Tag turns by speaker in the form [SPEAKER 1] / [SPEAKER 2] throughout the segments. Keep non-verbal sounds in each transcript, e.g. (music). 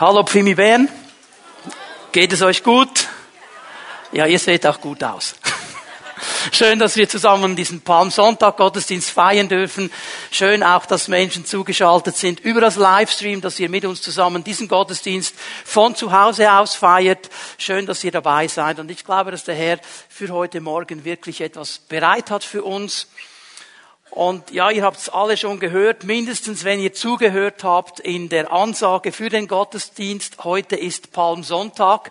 [SPEAKER 1] Hallo Pfimi Bern. Geht es euch gut? Ja, ihr seht auch gut aus. (laughs) Schön, dass wir zusammen diesen Palmsonntag Gottesdienst feiern dürfen. Schön auch, dass Menschen zugeschaltet sind über das Livestream, dass ihr mit uns zusammen diesen Gottesdienst von zu Hause aus feiert. Schön, dass ihr dabei seid. Und ich glaube, dass der Herr für heute Morgen wirklich etwas bereit hat für uns. Und ja, ihr habt es alle schon gehört, mindestens wenn ihr zugehört habt in der Ansage für den Gottesdienst. Heute ist Palmsonntag.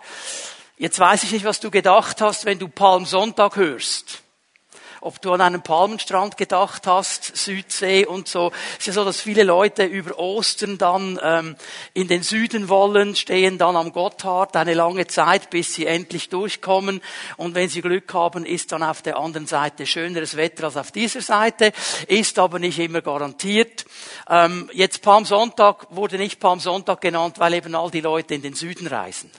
[SPEAKER 1] Jetzt weiß ich nicht, was du gedacht hast, wenn du Palmsonntag hörst ob du an einen Palmenstrand gedacht hast, Südsee und so. Es ist ja so, dass viele Leute über Ostern dann ähm, in den Süden wollen, stehen dann am Gotthard eine lange Zeit, bis sie endlich durchkommen. Und wenn sie Glück haben, ist dann auf der anderen Seite schöneres Wetter als auf dieser Seite, ist aber nicht immer garantiert. Ähm, jetzt Palmsonntag wurde nicht Palmsonntag genannt, weil eben all die Leute in den Süden reisen.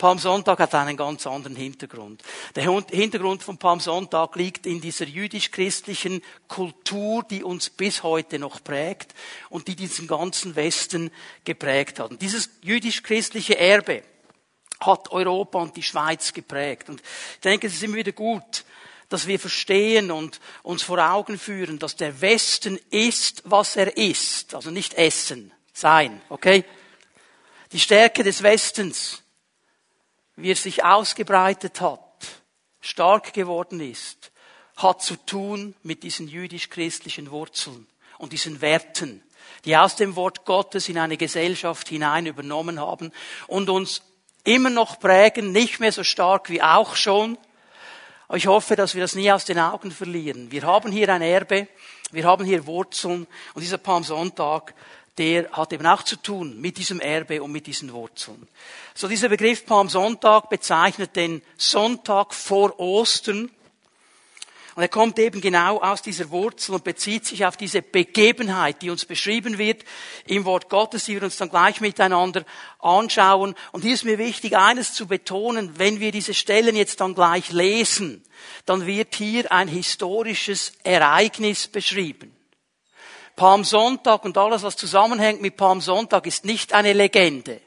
[SPEAKER 1] Palmsonntag hat einen ganz anderen Hintergrund. Der Hintergrund von Palmsonntag liegt in dieser jüdisch-christlichen Kultur, die uns bis heute noch prägt und die diesen ganzen Westen geprägt hat. Und dieses jüdisch-christliche Erbe hat Europa und die Schweiz geprägt. Und ich denke, es ist immer wieder gut, dass wir verstehen und uns vor Augen führen, dass der Westen ist, was er ist. Also nicht essen, sein, okay? Die Stärke des Westens wie er sich ausgebreitet hat, stark geworden ist, hat zu tun mit diesen jüdisch-christlichen Wurzeln und diesen Werten, die aus dem Wort Gottes in eine Gesellschaft hinein übernommen haben und uns immer noch prägen, nicht mehr so stark wie auch schon. Aber ich hoffe, dass wir das nie aus den Augen verlieren. Wir haben hier ein Erbe, wir haben hier Wurzeln und dieser Palmsonntag der hat eben auch zu tun mit diesem Erbe und mit diesen Wurzeln. So dieser Begriff Palmsonntag bezeichnet den Sonntag vor Ostern. Und er kommt eben genau aus dieser Wurzel und bezieht sich auf diese Begebenheit, die uns beschrieben wird im Wort Gottes, die wir uns dann gleich miteinander anschauen. Und hier ist mir wichtig, eines zu betonen, wenn wir diese Stellen jetzt dann gleich lesen, dann wird hier ein historisches Ereignis beschrieben. Palmsonntag und alles, was zusammenhängt mit Palmsonntag, ist nicht eine Legende,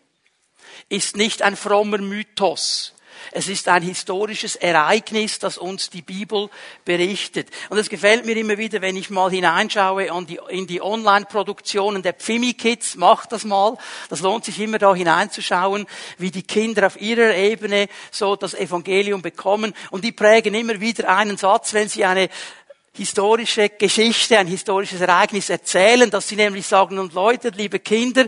[SPEAKER 1] ist nicht ein frommer Mythos. Es ist ein historisches Ereignis, das uns die Bibel berichtet. Und es gefällt mir immer wieder, wenn ich mal hineinschaue in die Online-Produktionen der Pfimi-Kids. Macht das mal. Das lohnt sich immer da hineinzuschauen, wie die Kinder auf ihrer Ebene so das Evangelium bekommen. Und die prägen immer wieder einen Satz, wenn sie eine historische Geschichte, ein historisches Ereignis erzählen, dass sie nämlich sagen, und Leute, liebe Kinder,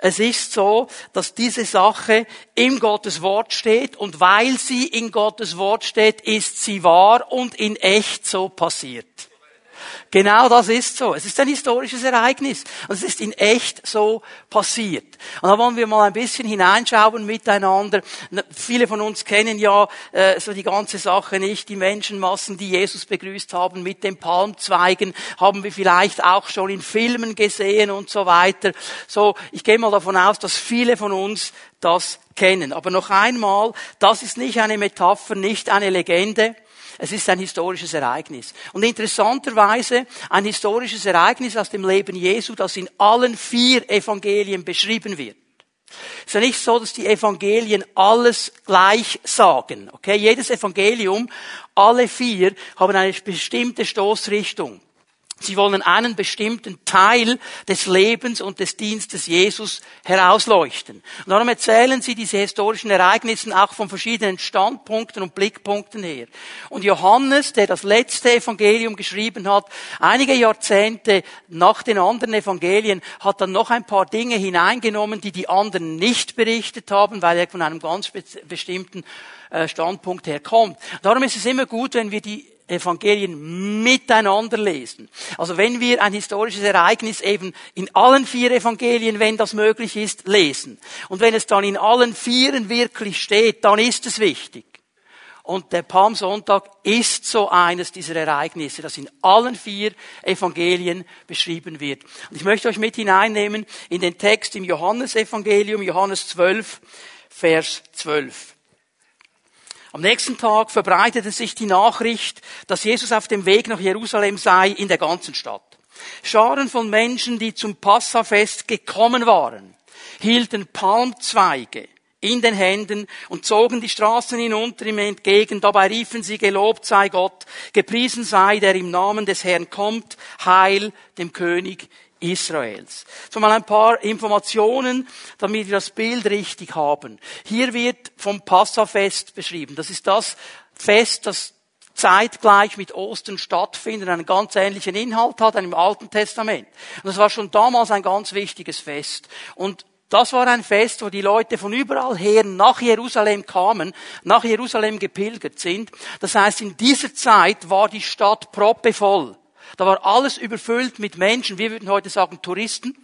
[SPEAKER 1] es ist so, dass diese Sache in Gottes Wort steht und weil sie in Gottes Wort steht, ist sie wahr und in echt so passiert. Genau das ist so. Es ist ein historisches Ereignis. Und es ist in echt so passiert. Und da wollen wir mal ein bisschen hineinschauen miteinander. Viele von uns kennen ja äh, so die ganze Sache nicht. Die Menschenmassen, die Jesus begrüßt haben mit den Palmzweigen, haben wir vielleicht auch schon in Filmen gesehen und so weiter. So, ich gehe mal davon aus, dass viele von uns das kennen. Aber noch einmal, das ist nicht eine Metapher, nicht eine Legende. Es ist ein historisches Ereignis. Und interessanterweise ein historisches Ereignis aus dem Leben Jesu, das in allen vier Evangelien beschrieben wird. Es ist ja nicht so, dass die Evangelien alles gleich sagen. Okay, jedes Evangelium, alle vier haben eine bestimmte Stoßrichtung. Sie wollen einen bestimmten Teil des Lebens und des Dienstes Jesus herausleuchten. Und darum erzählen sie diese historischen Ereignisse auch von verschiedenen Standpunkten und Blickpunkten her. Und Johannes, der das letzte Evangelium geschrieben hat, einige Jahrzehnte nach den anderen Evangelien, hat dann noch ein paar Dinge hineingenommen, die die anderen nicht berichtet haben, weil er von einem ganz bestimmten äh, Standpunkt her kommt. Darum ist es immer gut, wenn wir die Evangelien miteinander lesen. Also wenn wir ein historisches Ereignis eben in allen vier Evangelien, wenn das möglich ist, lesen. Und wenn es dann in allen vieren wirklich steht, dann ist es wichtig. Und der Palmsonntag ist so eines dieser Ereignisse, das in allen vier Evangelien beschrieben wird. Und ich möchte euch mit hineinnehmen in den Text im Johannesevangelium, Johannes 12, Vers 12. Am nächsten Tag verbreitete sich die Nachricht, dass Jesus auf dem Weg nach Jerusalem sei in der ganzen Stadt. Scharen von Menschen, die zum Passafest gekommen waren, hielten Palmzweige in den Händen und zogen die Straßen hinunter ihm entgegen. Dabei riefen sie, gelobt sei Gott, gepriesen sei, der im Namen des Herrn kommt, Heil dem König Israels. So mal ein paar Informationen, damit wir das Bild richtig haben. Hier wird vom Passafest beschrieben. Das ist das Fest, das zeitgleich mit Ostern stattfindet, einen ganz ähnlichen Inhalt hat, einem Alten Testament. Und das war schon damals ein ganz wichtiges Fest. Und das war ein Fest, wo die Leute von überall her nach Jerusalem kamen, nach Jerusalem gepilgert sind. Das heißt, in dieser Zeit war die Stadt proppevoll. Da war alles überfüllt mit Menschen, wir würden heute sagen Touristen,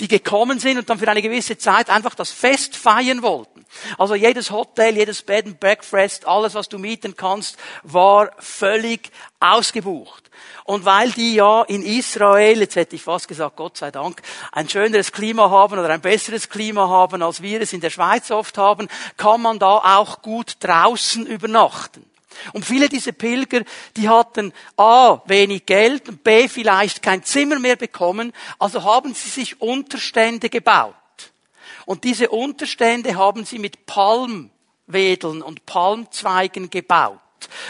[SPEAKER 1] die gekommen sind und dann für eine gewisse Zeit einfach das Fest feiern wollten. Also jedes Hotel, jedes Bed and Breakfast, alles, was du mieten kannst, war völlig ausgebucht. Und weil die ja in Israel, jetzt hätte ich fast gesagt, Gott sei Dank, ein schöneres Klima haben oder ein besseres Klima haben, als wir es in der Schweiz oft haben, kann man da auch gut draußen übernachten. Und viele dieser Pilger, die hatten A, wenig Geld und B, vielleicht kein Zimmer mehr bekommen, also haben sie sich Unterstände gebaut. Und diese Unterstände haben sie mit Palmwedeln und Palmzweigen gebaut.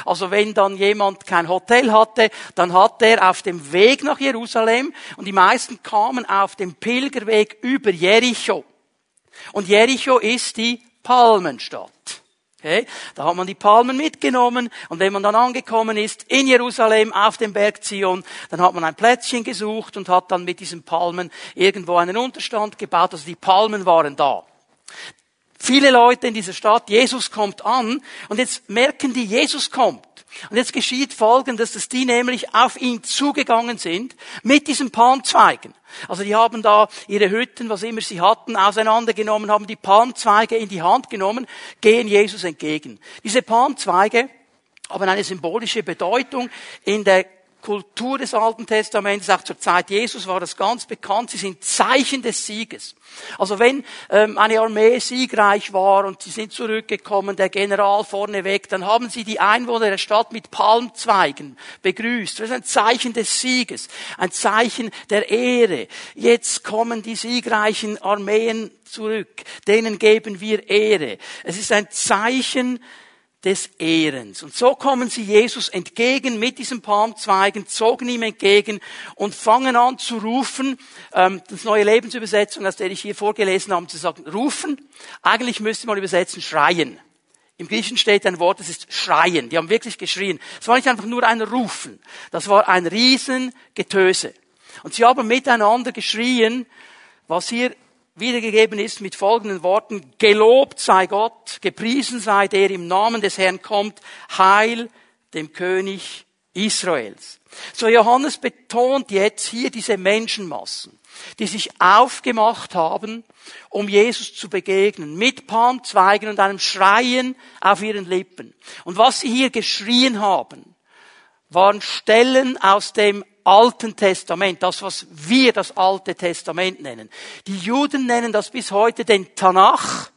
[SPEAKER 1] Also wenn dann jemand kein Hotel hatte, dann hat er auf dem Weg nach Jerusalem und die meisten kamen auf dem Pilgerweg über Jericho. Und Jericho ist die Palmenstadt. Okay? Da hat man die Palmen mitgenommen und wenn man dann angekommen ist in Jerusalem auf dem Berg Zion, dann hat man ein Plätzchen gesucht und hat dann mit diesen Palmen irgendwo einen Unterstand gebaut. Also die Palmen waren da. Viele Leute in dieser Stadt, Jesus kommt an und jetzt merken die, Jesus kommt. Und jetzt geschieht Folgendes, dass die nämlich auf ihn zugegangen sind mit diesen Palmzweigen. Also die haben da ihre Hütten, was immer sie hatten, auseinandergenommen, haben die Palmzweige in die Hand genommen, gehen Jesus entgegen. Diese Palmzweige haben eine symbolische Bedeutung in der Kultur des Alten Testaments, auch zur Zeit Jesus war das ganz bekannt, sie sind Zeichen des Sieges. Also wenn ähm, eine Armee siegreich war und sie sind zurückgekommen, der General vorneweg, dann haben sie die Einwohner der Stadt mit Palmzweigen begrüßt. Das ist ein Zeichen des Sieges, ein Zeichen der Ehre. Jetzt kommen die siegreichen Armeen zurück, denen geben wir Ehre. Es ist ein Zeichen des Ehrens. Und so kommen sie Jesus entgegen mit diesen Palmzweigen, zogen ihm entgegen und fangen an zu rufen, ähm, das neue Lebensübersetzung, aus der ich hier vorgelesen habe, zu sagen, rufen. Eigentlich müsste man übersetzen, schreien. Im Griechischen steht ein Wort, das ist schreien. Die haben wirklich geschrien. Es war nicht einfach nur ein Rufen. Das war ein Riesengetöse. Und sie haben miteinander geschrien, was hier wiedergegeben ist mit folgenden Worten, gelobt sei Gott, gepriesen sei der im Namen des Herrn kommt, Heil dem König Israels. So Johannes betont jetzt hier diese Menschenmassen, die sich aufgemacht haben, um Jesus zu begegnen, mit Palmzweigen und einem Schreien auf ihren Lippen. Und was sie hier geschrien haben, waren Stellen aus dem Alten Testament, das was wir das Alte Testament nennen. Die Juden nennen das bis heute den Tanach,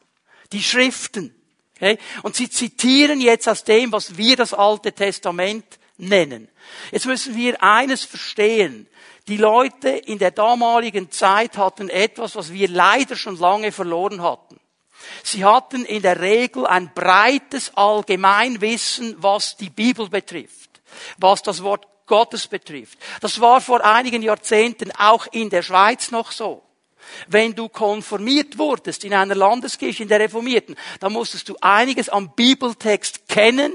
[SPEAKER 1] die Schriften. Okay? Und sie zitieren jetzt aus dem, was wir das Alte Testament nennen. Jetzt müssen wir eines verstehen. Die Leute in der damaligen Zeit hatten etwas, was wir leider schon lange verloren hatten. Sie hatten in der Regel ein breites Allgemeinwissen, was die Bibel betrifft, was das Wort Gottes betrifft. Das war vor einigen Jahrzehnten auch in der Schweiz noch so. Wenn du konformiert wurdest in einer Landeskirche, in der Reformierten, dann musstest du einiges am Bibeltext kennen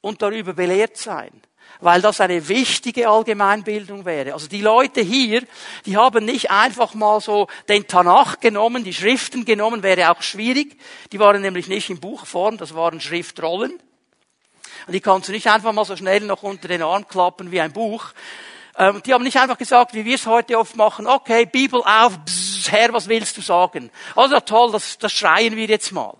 [SPEAKER 1] und darüber belehrt sein weil das eine wichtige Allgemeinbildung wäre. Also die Leute hier, die haben nicht einfach mal so den Tanach genommen, die Schriften genommen, wäre auch schwierig. Die waren nämlich nicht in Buchform, das waren Schriftrollen. Und die kannst du nicht einfach mal so schnell noch unter den Arm klappen wie ein Buch. Ähm, die haben nicht einfach gesagt, wie wir es heute oft machen, okay, Bibel auf, bzz, Herr, was willst du sagen? Also toll, das, das schreien wir jetzt mal.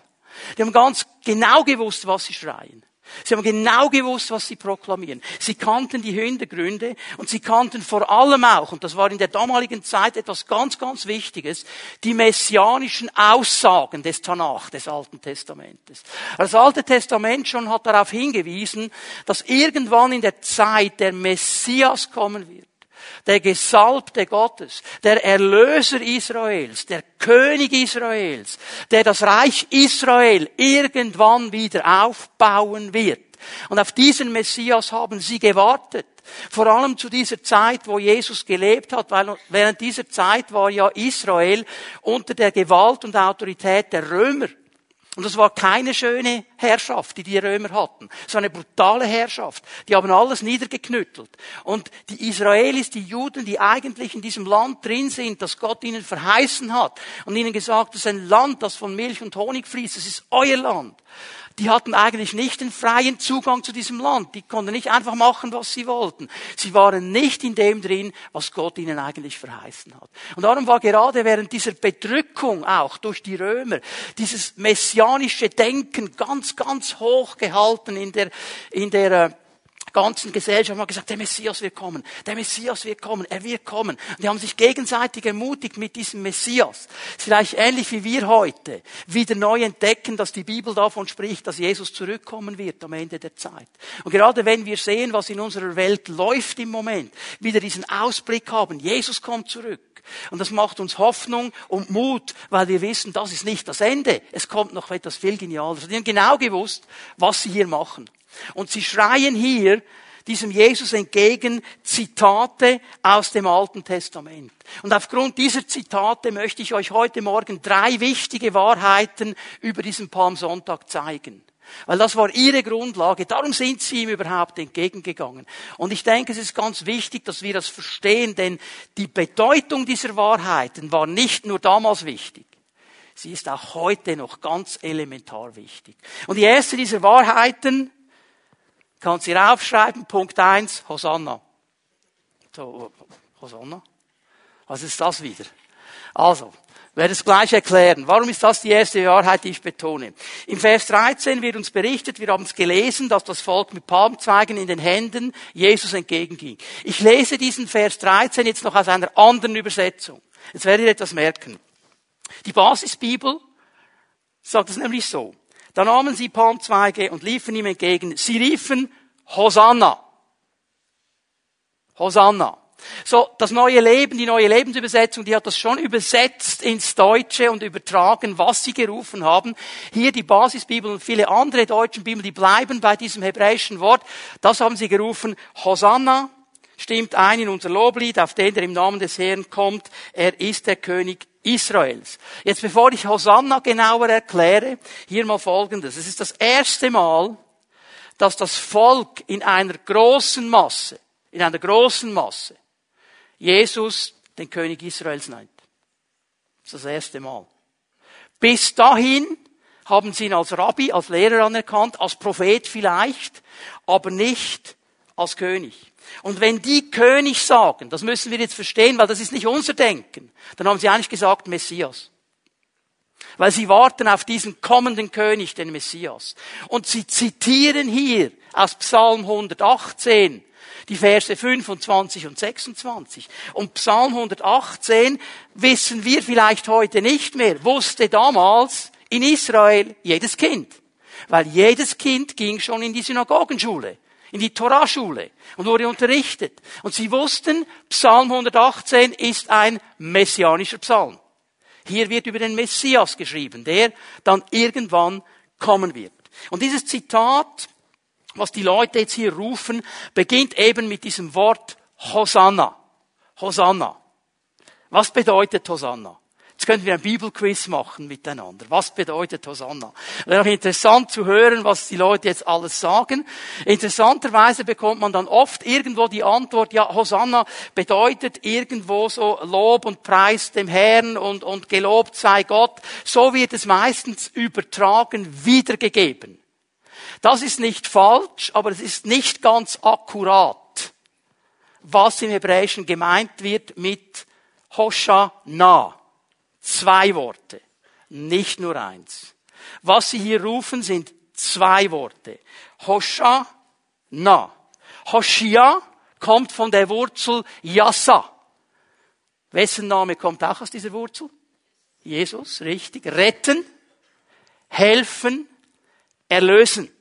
[SPEAKER 1] Die haben ganz genau gewusst, was sie schreien. Sie haben genau gewusst, was sie proklamieren. Sie kannten die Hintergründe und sie kannten vor allem auch, und das war in der damaligen Zeit etwas ganz, ganz Wichtiges, die messianischen Aussagen des Tanach, des Alten Testamentes. Das Alte Testament schon hat darauf hingewiesen, dass irgendwann in der Zeit der Messias kommen wird der Gesalbte Gottes, der Erlöser Israels, der König Israels, der das Reich Israel irgendwann wieder aufbauen wird. Und auf diesen Messias haben sie gewartet. Vor allem zu dieser Zeit, wo Jesus gelebt hat, weil während dieser Zeit war ja Israel unter der Gewalt und Autorität der Römer. Und das war keine schöne Herrschaft, die die Römer hatten. Es war eine brutale Herrschaft. Die haben alles niedergeknüttelt. Und die Israelis, die Juden, die eigentlich in diesem Land drin sind, das Gott ihnen verheißen hat und ihnen gesagt, das ist ein Land, das von Milch und Honig fließt, das ist euer Land die hatten eigentlich nicht den freien Zugang zu diesem Land. Die konnten nicht einfach machen, was sie wollten. Sie waren nicht in dem drin, was Gott ihnen eigentlich verheißen hat. Und darum war gerade während dieser Bedrückung auch durch die Römer dieses messianische Denken ganz, ganz hoch gehalten in der, in der äh, ganzen Gesellschaft haben gesagt, der Messias wird kommen, der Messias wird kommen, er wird kommen. Und die haben sich gegenseitig ermutigt mit diesem Messias. Vielleicht ähnlich wie wir heute wieder neu entdecken, dass die Bibel davon spricht, dass Jesus zurückkommen wird am Ende der Zeit. Und gerade wenn wir sehen, was in unserer Welt läuft im Moment, wieder diesen Ausblick haben, Jesus kommt zurück. Und das macht uns Hoffnung und Mut, weil wir wissen, das ist nicht das Ende. Es kommt noch etwas viel Geniales. Die haben genau gewusst, was sie hier machen. Und sie schreien hier diesem Jesus entgegen Zitate aus dem Alten Testament. Und aufgrund dieser Zitate möchte ich euch heute Morgen drei wichtige Wahrheiten über diesen Palmsonntag zeigen. Weil das war ihre Grundlage. Darum sind sie ihm überhaupt entgegengegangen. Und ich denke, es ist ganz wichtig, dass wir das verstehen, denn die Bedeutung dieser Wahrheiten war nicht nur damals wichtig. Sie ist auch heute noch ganz elementar wichtig. Und die erste dieser Wahrheiten Kannst du hier aufschreiben, Punkt eins Hosanna. So, Hosanna? Was ist das wieder? Also, werde es gleich erklären. Warum ist das die erste Wahrheit, die ich betone? Im Vers 13 wird uns berichtet, wir haben es gelesen, dass das Volk mit Palmzweigen in den Händen Jesus entgegenging. Ich lese diesen Vers 13 jetzt noch aus einer anderen Übersetzung. Jetzt werdet ihr etwas merken. Die Basisbibel sagt es nämlich so. Da nahmen sie Palmzweige und liefen ihm entgegen. Sie riefen Hosanna. Hosanna. So, das neue Leben, die neue Lebensübersetzung, die hat das schon übersetzt ins Deutsche und übertragen, was sie gerufen haben. Hier die Basisbibel und viele andere deutschen Bibeln, die bleiben bei diesem hebräischen Wort. Das haben sie gerufen, Hosanna, stimmt ein in unser Loblied, auf den, der im Namen des Herrn kommt. Er ist der König Israels. Jetzt bevor ich Hosanna genauer erkläre, hier mal Folgendes. Es ist das erste Mal, dass das Volk in einer großen Masse, in einer großen Masse, Jesus den König Israels nennt. Das ist das erste Mal. Bis dahin haben sie ihn als Rabbi, als Lehrer anerkannt, als Prophet vielleicht, aber nicht als König. Und wenn die König sagen, das müssen wir jetzt verstehen, weil das ist nicht unser Denken, dann haben sie eigentlich gesagt Messias. Weil sie warten auf diesen kommenden König, den Messias. Und sie zitieren hier aus Psalm 118 die Verse 25 und 26. Und Psalm 118 wissen wir vielleicht heute nicht mehr, wusste damals in Israel jedes Kind. Weil jedes Kind ging schon in die Synagogenschule in die Toraschule und wurde unterrichtet. Und sie wussten, Psalm 118 ist ein messianischer Psalm. Hier wird über den Messias geschrieben, der dann irgendwann kommen wird. Und dieses Zitat, was die Leute jetzt hier rufen, beginnt eben mit diesem Wort Hosanna. Hosanna. Was bedeutet Hosanna? Könnten wir ein Bibelquiz machen miteinander. Was bedeutet Hosanna? Wäre auch interessant zu hören, was die Leute jetzt alles sagen. Interessanterweise bekommt man dann oft irgendwo die Antwort, ja, Hosanna bedeutet irgendwo so Lob und Preis dem Herrn und, und gelobt sei Gott. So wird es meistens übertragen, wiedergegeben. Das ist nicht falsch, aber es ist nicht ganz akkurat, was im Hebräischen gemeint wird mit Hoshana. Zwei Worte, nicht nur eins. Was sie hier rufen, sind zwei Worte. Hosha, na. Hoshia kommt von der Wurzel Yassa. Wessen Name kommt auch aus dieser Wurzel? Jesus, richtig. Retten, helfen, erlösen.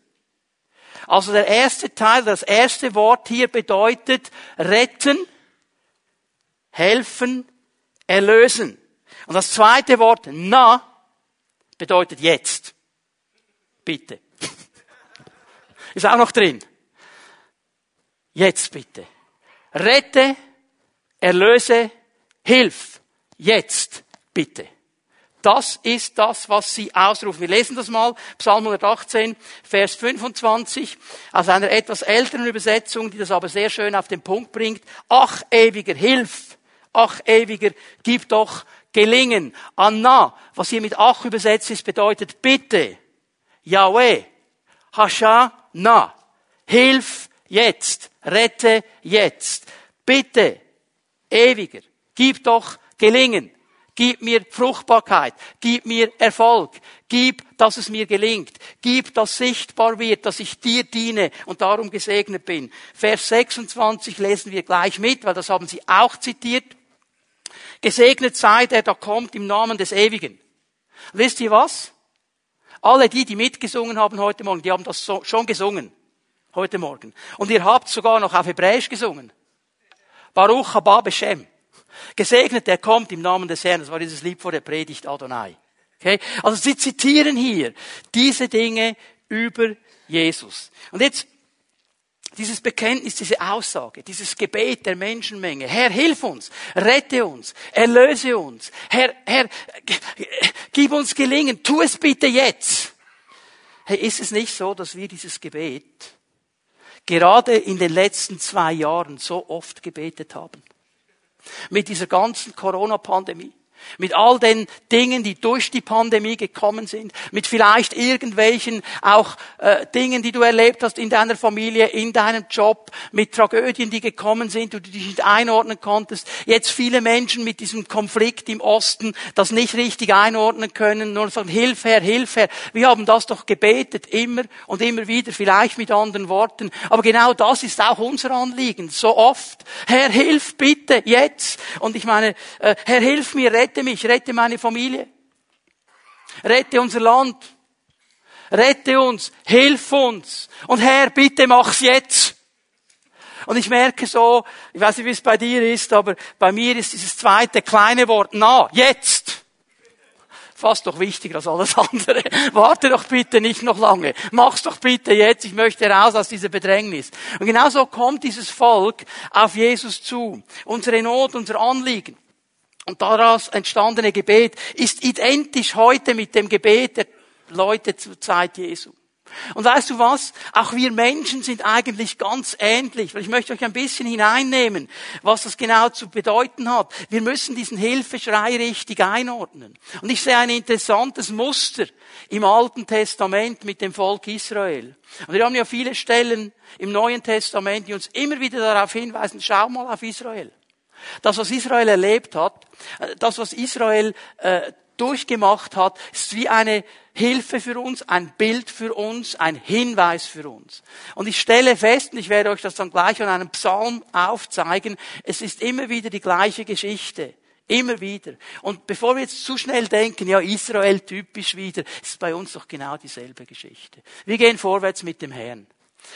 [SPEAKER 1] Also der erste Teil, das erste Wort hier bedeutet retten, helfen, erlösen. Und das zweite Wort na bedeutet jetzt. Bitte. (laughs) Ist auch noch drin. Jetzt bitte. Rette, erlöse, hilf. Jetzt bitte. Das ist das, was sie ausrufen. Wir lesen das mal, Psalm 118, Vers 25, aus einer etwas älteren Übersetzung, die das aber sehr schön auf den Punkt bringt. Ach, ewiger, hilf! Ach, ewiger, gib doch gelingen. Anna, was hier mit ach übersetzt ist, bedeutet bitte. Yahweh, Hasha, na. Hilf jetzt. Rette jetzt. Bitte. Ewiger. Gib doch gelingen. Gib mir Fruchtbarkeit. Gib mir Erfolg. Gib, dass es mir gelingt. Gib, dass sichtbar wird, dass ich dir diene und darum gesegnet bin. Vers 26 lesen wir gleich mit, weil das haben sie auch zitiert. Gesegnet sei der, da kommt im Namen des Ewigen. wisst ihr was? Alle die, die mitgesungen haben heute Morgen, die haben das schon gesungen. Heute Morgen. Und ihr habt sogar noch auf Hebräisch gesungen. Baruch haba Beshem. Gesegnet, der kommt im Namen des Herrn. Das war dieses Lied vor der Predigt Adonai. Okay? Also sie zitieren hier diese Dinge über Jesus. Und jetzt dieses Bekenntnis, diese Aussage, dieses Gebet der Menschenmenge. Herr, hilf uns, rette uns, erlöse uns. Herr, Herr, gib uns gelingen, tu es bitte jetzt. Hey, ist es nicht so, dass wir dieses Gebet gerade in den letzten zwei Jahren so oft gebetet haben? mit dieser ganzen Corona-Pandemie. Mit all den Dingen, die durch die Pandemie gekommen sind, mit vielleicht irgendwelchen auch äh, Dingen, die du erlebt hast in deiner Familie, in deinem Job, mit Tragödien, die gekommen sind, du dich nicht einordnen konntest. Jetzt viele Menschen mit diesem Konflikt im Osten, das nicht richtig einordnen können, nur sagen, Hilf her, Hilf her. Wir haben das doch gebetet, immer und immer wieder, vielleicht mit anderen Worten. Aber genau das ist auch unser Anliegen, so oft. Herr, hilf bitte, jetzt. Und ich meine, äh, Herr, hilf mir, rette mich, rette meine Familie. Rette unser Land. Rette uns, hilf uns. Und Herr, bitte mach's jetzt. Und ich merke so, ich weiß nicht, wie es bei dir ist, aber bei mir ist dieses zweite kleine Wort na, jetzt. Fast doch wichtiger als alles andere. (laughs) Warte doch bitte nicht noch lange. Mach's doch bitte jetzt. Ich möchte raus aus dieser Bedrängnis. Und genauso kommt dieses Volk auf Jesus zu. Unsere Not, unser Anliegen. Und daraus entstandene Gebet ist identisch heute mit dem Gebet der Leute zur Zeit Jesu. Und weißt du was? Auch wir Menschen sind eigentlich ganz ähnlich. Weil ich möchte euch ein bisschen hineinnehmen, was das genau zu bedeuten hat. Wir müssen diesen Hilfeschrei richtig einordnen. Und ich sehe ein interessantes Muster im Alten Testament mit dem Volk Israel. Und wir haben ja viele Stellen im Neuen Testament, die uns immer wieder darauf hinweisen, schau mal auf Israel. Das, was Israel erlebt hat, äh, das, was Israel äh, durchgemacht hat, ist wie eine Hilfe für uns, ein Bild für uns, ein Hinweis für uns. Und ich stelle fest, und ich werde euch das dann gleich an einem Psalm aufzeigen, es ist immer wieder die gleiche Geschichte. Immer wieder. Und bevor wir jetzt zu schnell denken, ja, Israel typisch wieder, ist bei uns doch genau dieselbe Geschichte. Wir gehen vorwärts mit dem Herrn.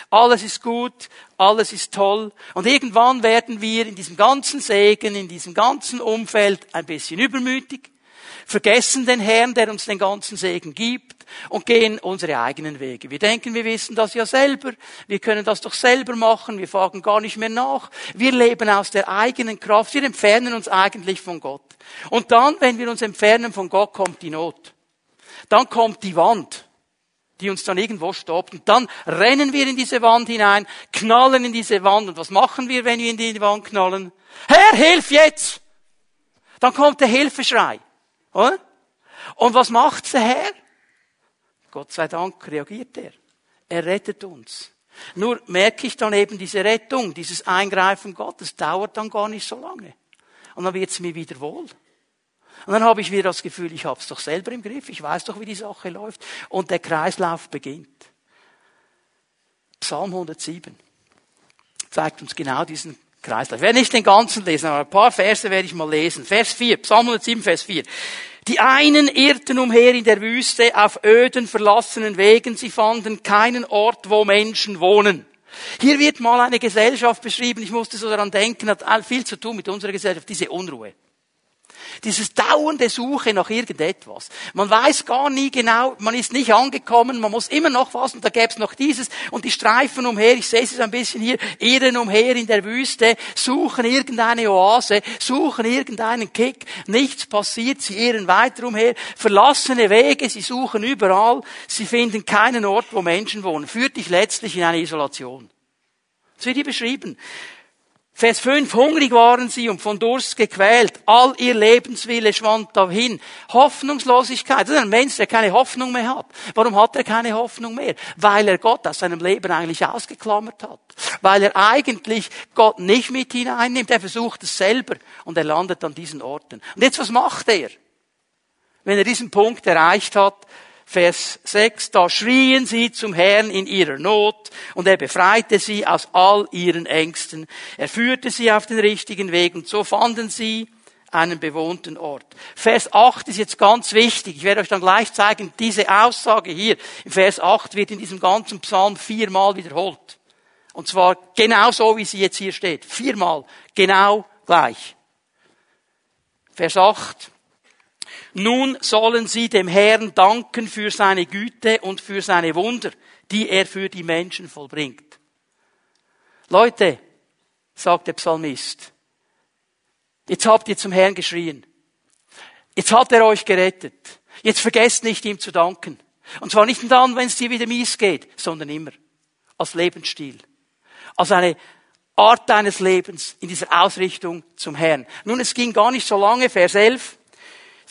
[SPEAKER 1] Alles ist gut, alles ist toll. Und irgendwann werden wir in diesem ganzen Segen, in diesem ganzen Umfeld ein bisschen übermütig, vergessen den Herrn, der uns den ganzen Segen gibt und gehen unsere eigenen Wege. Wir denken, wir wissen das ja selber, wir können das doch selber machen, wir fragen gar nicht mehr nach. Wir leben aus der eigenen Kraft, wir entfernen uns eigentlich von Gott. Und dann, wenn wir uns entfernen von Gott, kommt die Not. Dann kommt die Wand die uns dann irgendwo stoppt. Und dann rennen wir in diese Wand hinein, knallen in diese Wand. Und was machen wir, wenn wir in die Wand knallen? Herr, hilf jetzt! Dann kommt der Hilfeschrei. Und was macht der Herr? Gott sei Dank reagiert er. Er rettet uns. Nur merke ich dann eben diese Rettung, dieses Eingreifen Gottes dauert dann gar nicht so lange. Und dann wird es mir wieder wohl. Und dann habe ich wieder das Gefühl, ich habe es doch selber im Griff, ich weiß doch, wie die Sache läuft. Und der Kreislauf beginnt. Psalm 107 zeigt uns genau diesen Kreislauf. Ich werde nicht den ganzen lesen, aber ein paar Verse werde ich mal lesen. Vers 4, Psalm 107, Vers 4. Die einen irrten umher in der Wüste auf öden, verlassenen Wegen. Sie fanden keinen Ort, wo Menschen wohnen. Hier wird mal eine Gesellschaft beschrieben, ich musste so daran denken, hat viel zu tun mit unserer Gesellschaft, diese Unruhe. Dieses dauernde Suche nach irgendetwas. Man weiß gar nie genau, man ist nicht angekommen, man muss immer noch was und da gäbe es noch dieses und die streifen umher, ich sehe es ein bisschen hier, irren umher in der Wüste, suchen irgendeine Oase, suchen irgendeinen Kick, nichts passiert, sie irren weiter umher, verlassene Wege, sie suchen überall, sie finden keinen Ort, wo Menschen wohnen, führt dich letztlich in eine Isolation. Das wird hier beschrieben. Vers 5, hungrig waren sie und von Durst gequält. All ihr Lebenswille schwand dahin. Hoffnungslosigkeit. Das ist ein Mensch, der keine Hoffnung mehr hat. Warum hat er keine Hoffnung mehr? Weil er Gott aus seinem Leben eigentlich ausgeklammert hat. Weil er eigentlich Gott nicht mit hineinnimmt. Er versucht es selber und er landet an diesen Orten. Und jetzt, was macht er? Wenn er diesen Punkt erreicht hat, Vers 6, da schrien sie zum Herrn in ihrer Not und er befreite sie aus all ihren Ängsten. Er führte sie auf den richtigen Weg und so fanden sie einen bewohnten Ort. Vers 8 ist jetzt ganz wichtig. Ich werde euch dann gleich zeigen, diese Aussage hier im Vers 8 wird in diesem ganzen Psalm viermal wiederholt. Und zwar genau so, wie sie jetzt hier steht. Viermal. Genau gleich. Vers 8. Nun sollen sie dem Herrn danken für seine Güte und für seine Wunder, die er für die Menschen vollbringt. Leute, sagt der Psalmist, jetzt habt ihr zum Herrn geschrien. Jetzt hat er euch gerettet. Jetzt vergesst nicht, ihm zu danken. Und zwar nicht dann, wenn es dir wieder mies geht, sondern immer. Als Lebensstil. Als eine Art deines Lebens in dieser Ausrichtung zum Herrn. Nun, es ging gar nicht so lange, Vers 11.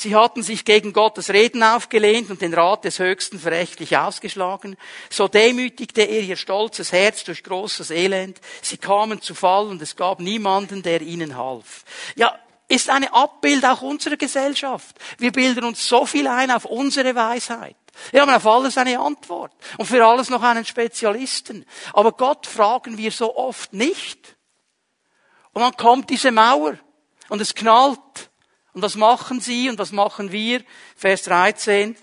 [SPEAKER 1] Sie hatten sich gegen Gottes Reden aufgelehnt und den Rat des Höchsten verächtlich ausgeschlagen. So demütigte er ihr stolzes Herz durch großes Elend. Sie kamen zu Fall und es gab niemanden, der ihnen half. Ja, ist eine Abbild auch unserer Gesellschaft. Wir bilden uns so viel ein auf unsere Weisheit. Wir haben auf alles eine Antwort und für alles noch einen Spezialisten. Aber Gott fragen wir so oft nicht. Und dann kommt diese Mauer und es knallt und was machen sie und was machen wir? Vers 13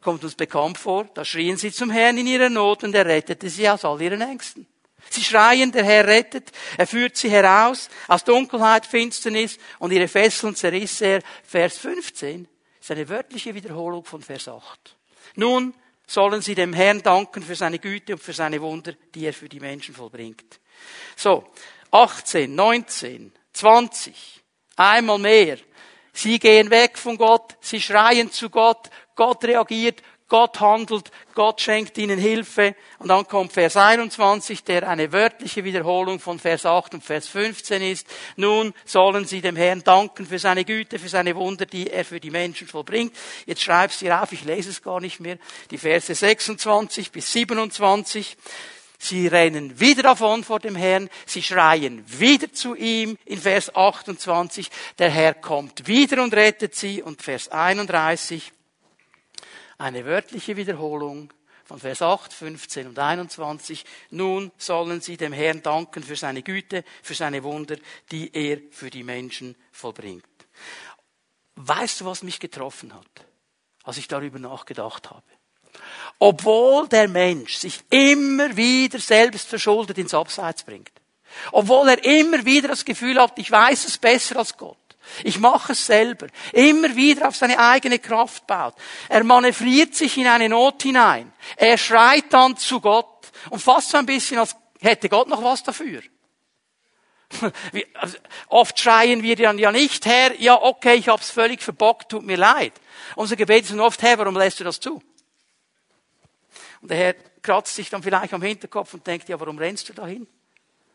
[SPEAKER 1] kommt uns bekannt vor. Da schrien sie zum Herrn in ihrer Not und er rettete sie aus all ihren Ängsten. Sie schreien, der Herr rettet, er führt sie heraus aus Dunkelheit, Finsternis und ihre Fesseln zerriss er. Vers 15 ist eine wörtliche Wiederholung von Vers 8. Nun sollen sie dem Herrn danken für seine Güte und für seine Wunder, die er für die Menschen vollbringt. So, 18, 19, 20, einmal mehr Sie gehen weg von Gott, sie schreien zu Gott, Gott reagiert, Gott handelt, Gott schenkt ihnen Hilfe. Und dann kommt Vers 21, der eine wörtliche Wiederholung von Vers 8 und Vers 15 ist. Nun sollen sie dem Herrn danken für seine Güte, für seine Wunder, die er für die Menschen vollbringt. Jetzt schreibst du auf, ich lese es gar nicht mehr. Die Verse 26 bis 27. Sie rennen wieder davon vor dem Herrn. Sie schreien wieder zu ihm in Vers 28. Der Herr kommt wieder und rettet sie. Und Vers 31. Eine wörtliche Wiederholung von Vers 8, 15 und 21. Nun sollen sie dem Herrn danken für seine Güte, für seine Wunder, die er für die Menschen vollbringt. Weißt du, was mich getroffen hat, als ich darüber nachgedacht habe? Obwohl der Mensch sich immer wieder selbst verschuldet ins Abseits bringt. Obwohl er immer wieder das Gefühl hat, ich weiß es besser als Gott. Ich mache es selber. Immer wieder auf seine eigene Kraft baut. Er manövriert sich in eine Not hinein. Er schreit dann zu Gott und fast so ein bisschen, als hätte Gott noch was dafür. (laughs) Also, oft schreien wir dann ja nicht, Herr, ja okay, ich hab's völlig verbockt, tut mir leid. Unser Gebet ist oft, Herr, warum lässt du das zu? Und der Herr kratzt sich dann vielleicht am Hinterkopf und denkt, ja, warum rennst du dahin?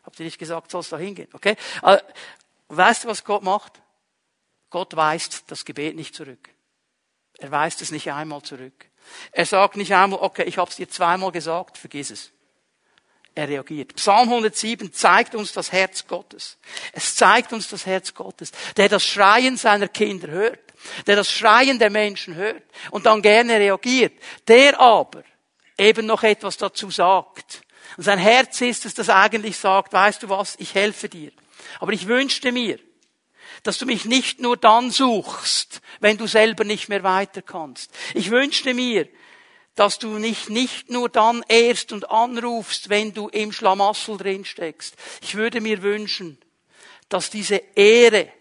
[SPEAKER 1] Habt ihr nicht gesagt, sollst du da hingehen? Okay? Also, weißt du, was Gott macht? Gott weist das Gebet nicht zurück. Er weist es nicht einmal zurück. Er sagt nicht einmal, okay, ich habe es dir zweimal gesagt, vergiss es. Er reagiert. Psalm 107 zeigt uns das Herz Gottes. Es zeigt uns das Herz Gottes, der das Schreien seiner Kinder hört, der das Schreien der Menschen hört und dann gerne reagiert. Der aber, eben noch etwas dazu sagt. Und sein Herz ist es, das eigentlich sagt, weißt du was, ich helfe dir. Aber ich wünschte mir, dass du mich nicht nur dann suchst, wenn du selber nicht mehr weiter kannst. Ich wünschte mir, dass du nicht, nicht nur dann ehrst und anrufst, wenn du im Schlamassel drin steckst. Ich würde mir wünschen, dass diese Ehre,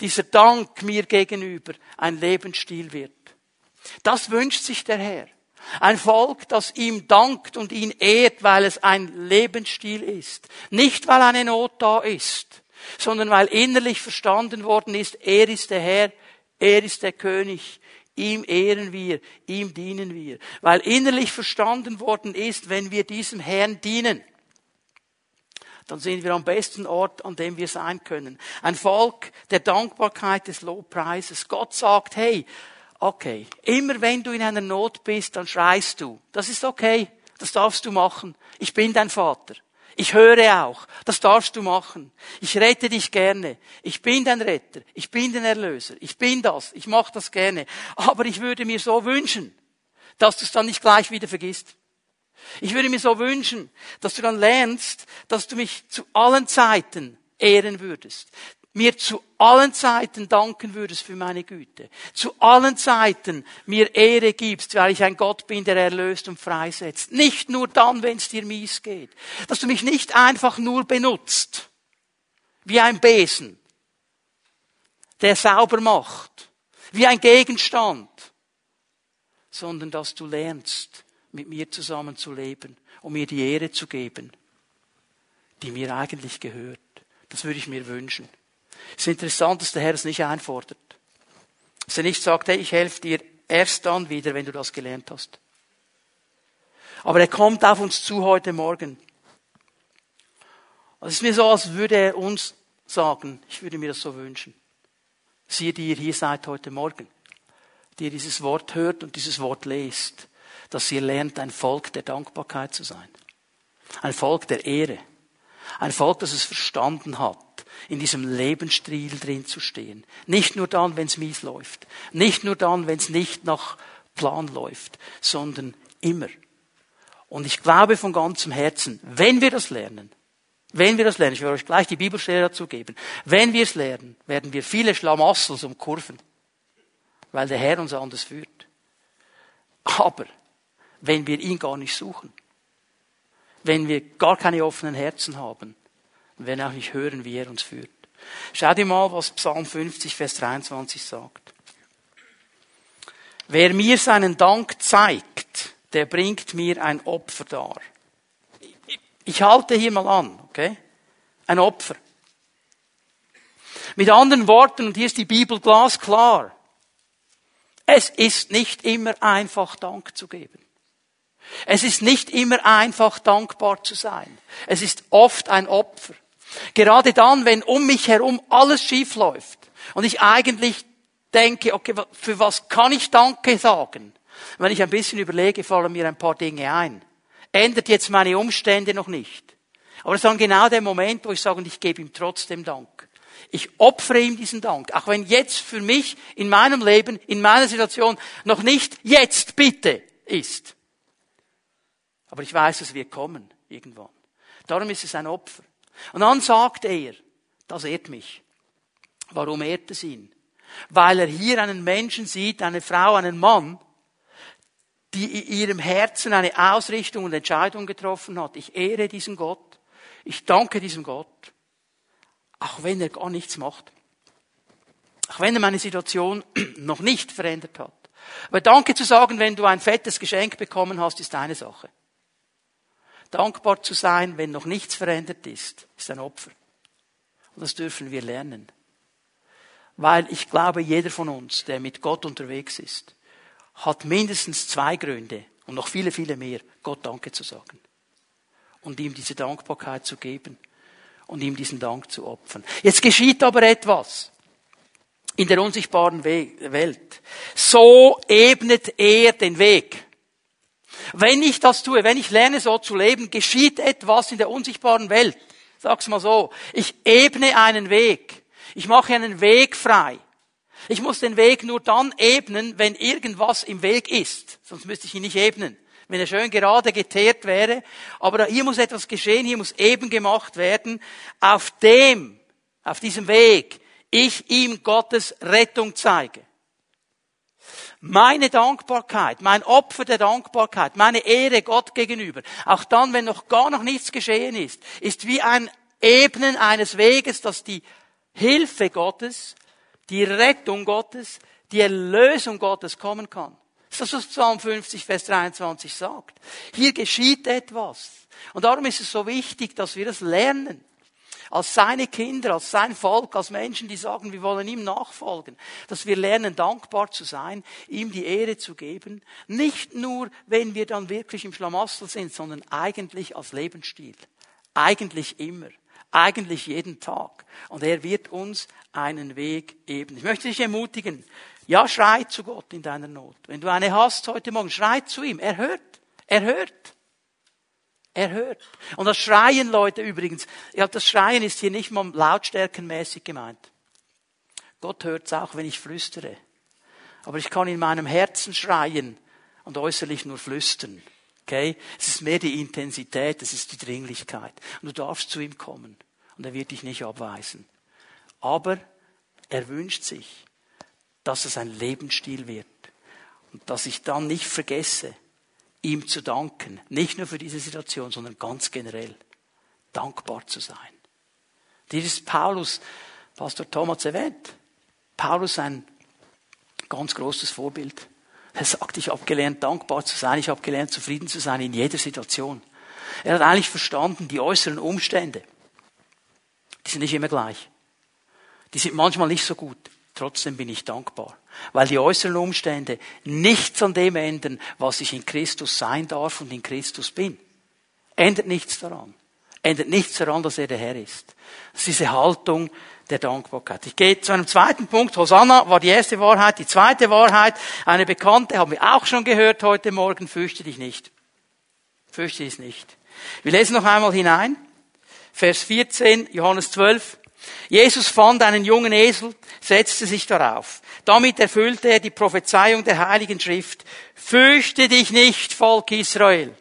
[SPEAKER 1] dieser Dank mir gegenüber ein Lebensstil wird. Das wünscht sich der Herr. Ein Volk, das ihm dankt und ihn ehrt, weil es ein Lebensstil ist. Nicht, weil eine Not da ist, sondern weil innerlich verstanden worden ist, er ist der Herr, er ist der König, ihm ehren wir, ihm dienen wir. Weil innerlich verstanden worden ist, wenn wir diesem Herrn dienen, dann sind wir am besten Ort, an dem wir sein können. Ein Volk der Dankbarkeit des Lobpreises. Gott sagt, hey, okay, immer wenn du in einer Not bist, dann schreist du. Das ist okay, das darfst du machen. Ich bin dein Vater. Ich höre auch. Das darfst du machen. Ich rette dich gerne. Ich bin dein Retter. Ich bin dein Erlöser. Ich bin das. Ich mache das gerne. Aber ich würde mir so wünschen, dass du es dann nicht gleich wieder vergisst. Ich würde mir so wünschen, dass du dann lernst, dass du mich zu allen Zeiten ehren würdest mir zu allen Zeiten danken würdest für meine Güte, zu allen Zeiten mir Ehre gibst, weil ich ein Gott bin, der erlöst und freisetzt. Nicht nur dann, wenn es dir mies geht. Dass du mich nicht einfach nur benutzt, wie ein Besen, der sauber macht, wie ein Gegenstand, sondern dass du lernst, mit mir zusammen zu leben, um mir die Ehre zu geben, die mir eigentlich gehört. Das würde ich mir wünschen. Es ist interessant, dass der Herr es nicht einfordert. Dass er nicht sagt, hey, ich helfe dir erst dann wieder, wenn du das gelernt hast. Aber er kommt auf uns zu heute Morgen. Es ist mir so, als würde er uns sagen, ich würde mir das so wünschen. Siehe, die ihr hier seid heute Morgen, die ihr dieses Wort hört und dieses Wort lest, dass ihr lernt, ein Volk der Dankbarkeit zu sein. Ein Volk der Ehre. Ein Volk, das es verstanden hat, in diesem Lebensstil drin zu stehen. Nicht nur dann, wenn es mies läuft. Nicht nur dann, wenn es nicht nach Plan läuft, sondern immer. Und ich glaube von ganzem Herzen, wenn wir das lernen, wenn wir das lernen, ich werde euch gleich die Bibelstelle dazu geben, wenn wir es lernen, werden wir viele Schlamassels um Kurven, weil der Herr uns anders führt. Aber wenn wir ihn gar nicht suchen, wenn wir gar keine offenen Herzen haben, und werden auch nicht hören, wie er uns führt. Schau dir mal, was Psalm 50, Vers 23 sagt. Wer mir seinen Dank zeigt, der bringt mir ein Opfer dar. Ich halte hier mal an, okay? Ein Opfer. Mit anderen Worten, und hier ist die Bibel glasklar, es ist nicht immer einfach Dank zu geben. Es ist nicht immer einfach dankbar zu sein. Es ist oft ein Opfer. Gerade dann, wenn um mich herum alles schief läuft und ich eigentlich denke, okay, für was kann ich Danke sagen? Wenn ich ein bisschen überlege, fallen mir ein paar Dinge ein. Ändert jetzt meine Umstände noch nicht. Aber es ist dann genau der Moment, wo ich sage, ich gebe ihm trotzdem Dank. Ich opfere ihm diesen Dank. Auch wenn jetzt für mich in meinem Leben, in meiner Situation noch nicht jetzt bitte ist. Aber ich weiß, es wird kommen irgendwann. Darum ist es ein Opfer. Und dann sagt er, das ehrt mich. Warum ehrt es ihn? Weil er hier einen Menschen sieht, eine Frau, einen Mann, die in ihrem Herzen eine Ausrichtung und Entscheidung getroffen hat. Ich ehre diesen Gott. Ich danke diesem Gott. Auch wenn er gar nichts macht. Auch wenn er meine Situation (clears throat) noch nicht verändert hat. Aber Danke zu sagen, wenn du ein fettes Geschenk bekommen hast, ist eine Sache. Dankbar zu sein, wenn noch nichts verändert ist, ist ein Opfer. Und das dürfen wir lernen. Weil ich glaube, jeder von uns, der mit Gott unterwegs ist, hat mindestens zwei Gründe und noch viele, viele mehr, Gott Danke zu sagen. Und ihm diese Dankbarkeit zu geben und ihm diesen Dank zu opfern. Jetzt geschieht aber etwas in der unsichtbaren Welt. So ebnet er den Weg. Wenn ich das tue, wenn ich lerne so zu leben, geschieht etwas in der unsichtbaren Welt. Sag's mal so. Ich ebne einen Weg. Ich mache einen Weg frei. Ich muss den Weg nur dann ebnen, wenn irgendwas im Weg ist. Sonst müsste ich ihn nicht ebnen. Wenn er schön gerade geteert wäre. Aber hier muss etwas geschehen, hier muss eben gemacht werden, auf dem, auf diesem Weg, ich ihm Gottes Rettung zeige. Meine Dankbarkeit, mein Opfer der Dankbarkeit, meine Ehre Gott gegenüber, auch dann, wenn noch gar noch nichts geschehen ist, ist wie ein Ebnen eines Weges, dass die Hilfe Gottes, die Rettung Gottes, die Erlösung Gottes kommen kann. Das ist das, was Psalm 50, Vers 23 sagt. Hier geschieht etwas. Und darum ist es so wichtig, dass wir das lernen als seine Kinder, als sein Volk, als Menschen, die sagen, wir wollen ihm nachfolgen, dass wir lernen, dankbar zu sein, ihm die Ehre zu geben, nicht nur, wenn wir dann wirklich im Schlamassel sind, sondern eigentlich als Lebensstil, eigentlich immer, eigentlich jeden Tag. Und er wird uns einen Weg ebnen. Ich möchte dich ermutigen, ja, schrei zu Gott in deiner Not. Wenn du eine hast heute Morgen, schrei zu ihm. Er hört. Er hört. Er hört. Und das Schreien, Leute, übrigens, ja, das Schreien ist hier nicht mal lautstärkenmäßig gemeint. Gott hört es auch, wenn ich flüstere. Aber ich kann in meinem Herzen schreien und äußerlich nur flüstern. Okay? Es ist mehr die Intensität, es ist die Dringlichkeit. Und du darfst zu ihm kommen. Und er wird dich nicht abweisen. Aber er wünscht sich, dass es ein Lebensstil wird. Und dass ich dann nicht vergesse, ihm zu danken. Nicht nur für diese Situation, sondern ganz generell. Dankbar zu sein. Dies ist Paulus, Pastor Thomas erwähnt. Paulus ein ganz großes Vorbild. Er sagt, ich habe gelernt, dankbar zu sein, ich habe gelernt, zufrieden zu sein in jeder Situation. Er hat eigentlich verstanden, die äußeren Umstände, die sind nicht immer gleich. Die sind manchmal nicht so gut. Trotzdem bin ich dankbar, weil die äußeren Umstände nichts an dem ändern, was ich in Christus sein darf und in Christus bin. Ändert nichts daran. Ändert nichts daran, dass er der Herr ist. Das ist diese Haltung der Dankbarkeit. Ich gehe zu einem zweiten Punkt. Hosanna war die erste Wahrheit. Die zweite Wahrheit, eine bekannte, haben wir auch schon gehört heute Morgen, fürchte dich nicht. Fürchte dich nicht. Wir lesen noch einmal hinein. Vers 14, Johannes 12. Jesus fand einen jungen Esel, setzte sich darauf. Damit erfüllte er die Prophezeiung der Heiligen Schrift. Fürchte dich nicht, Volk Israel.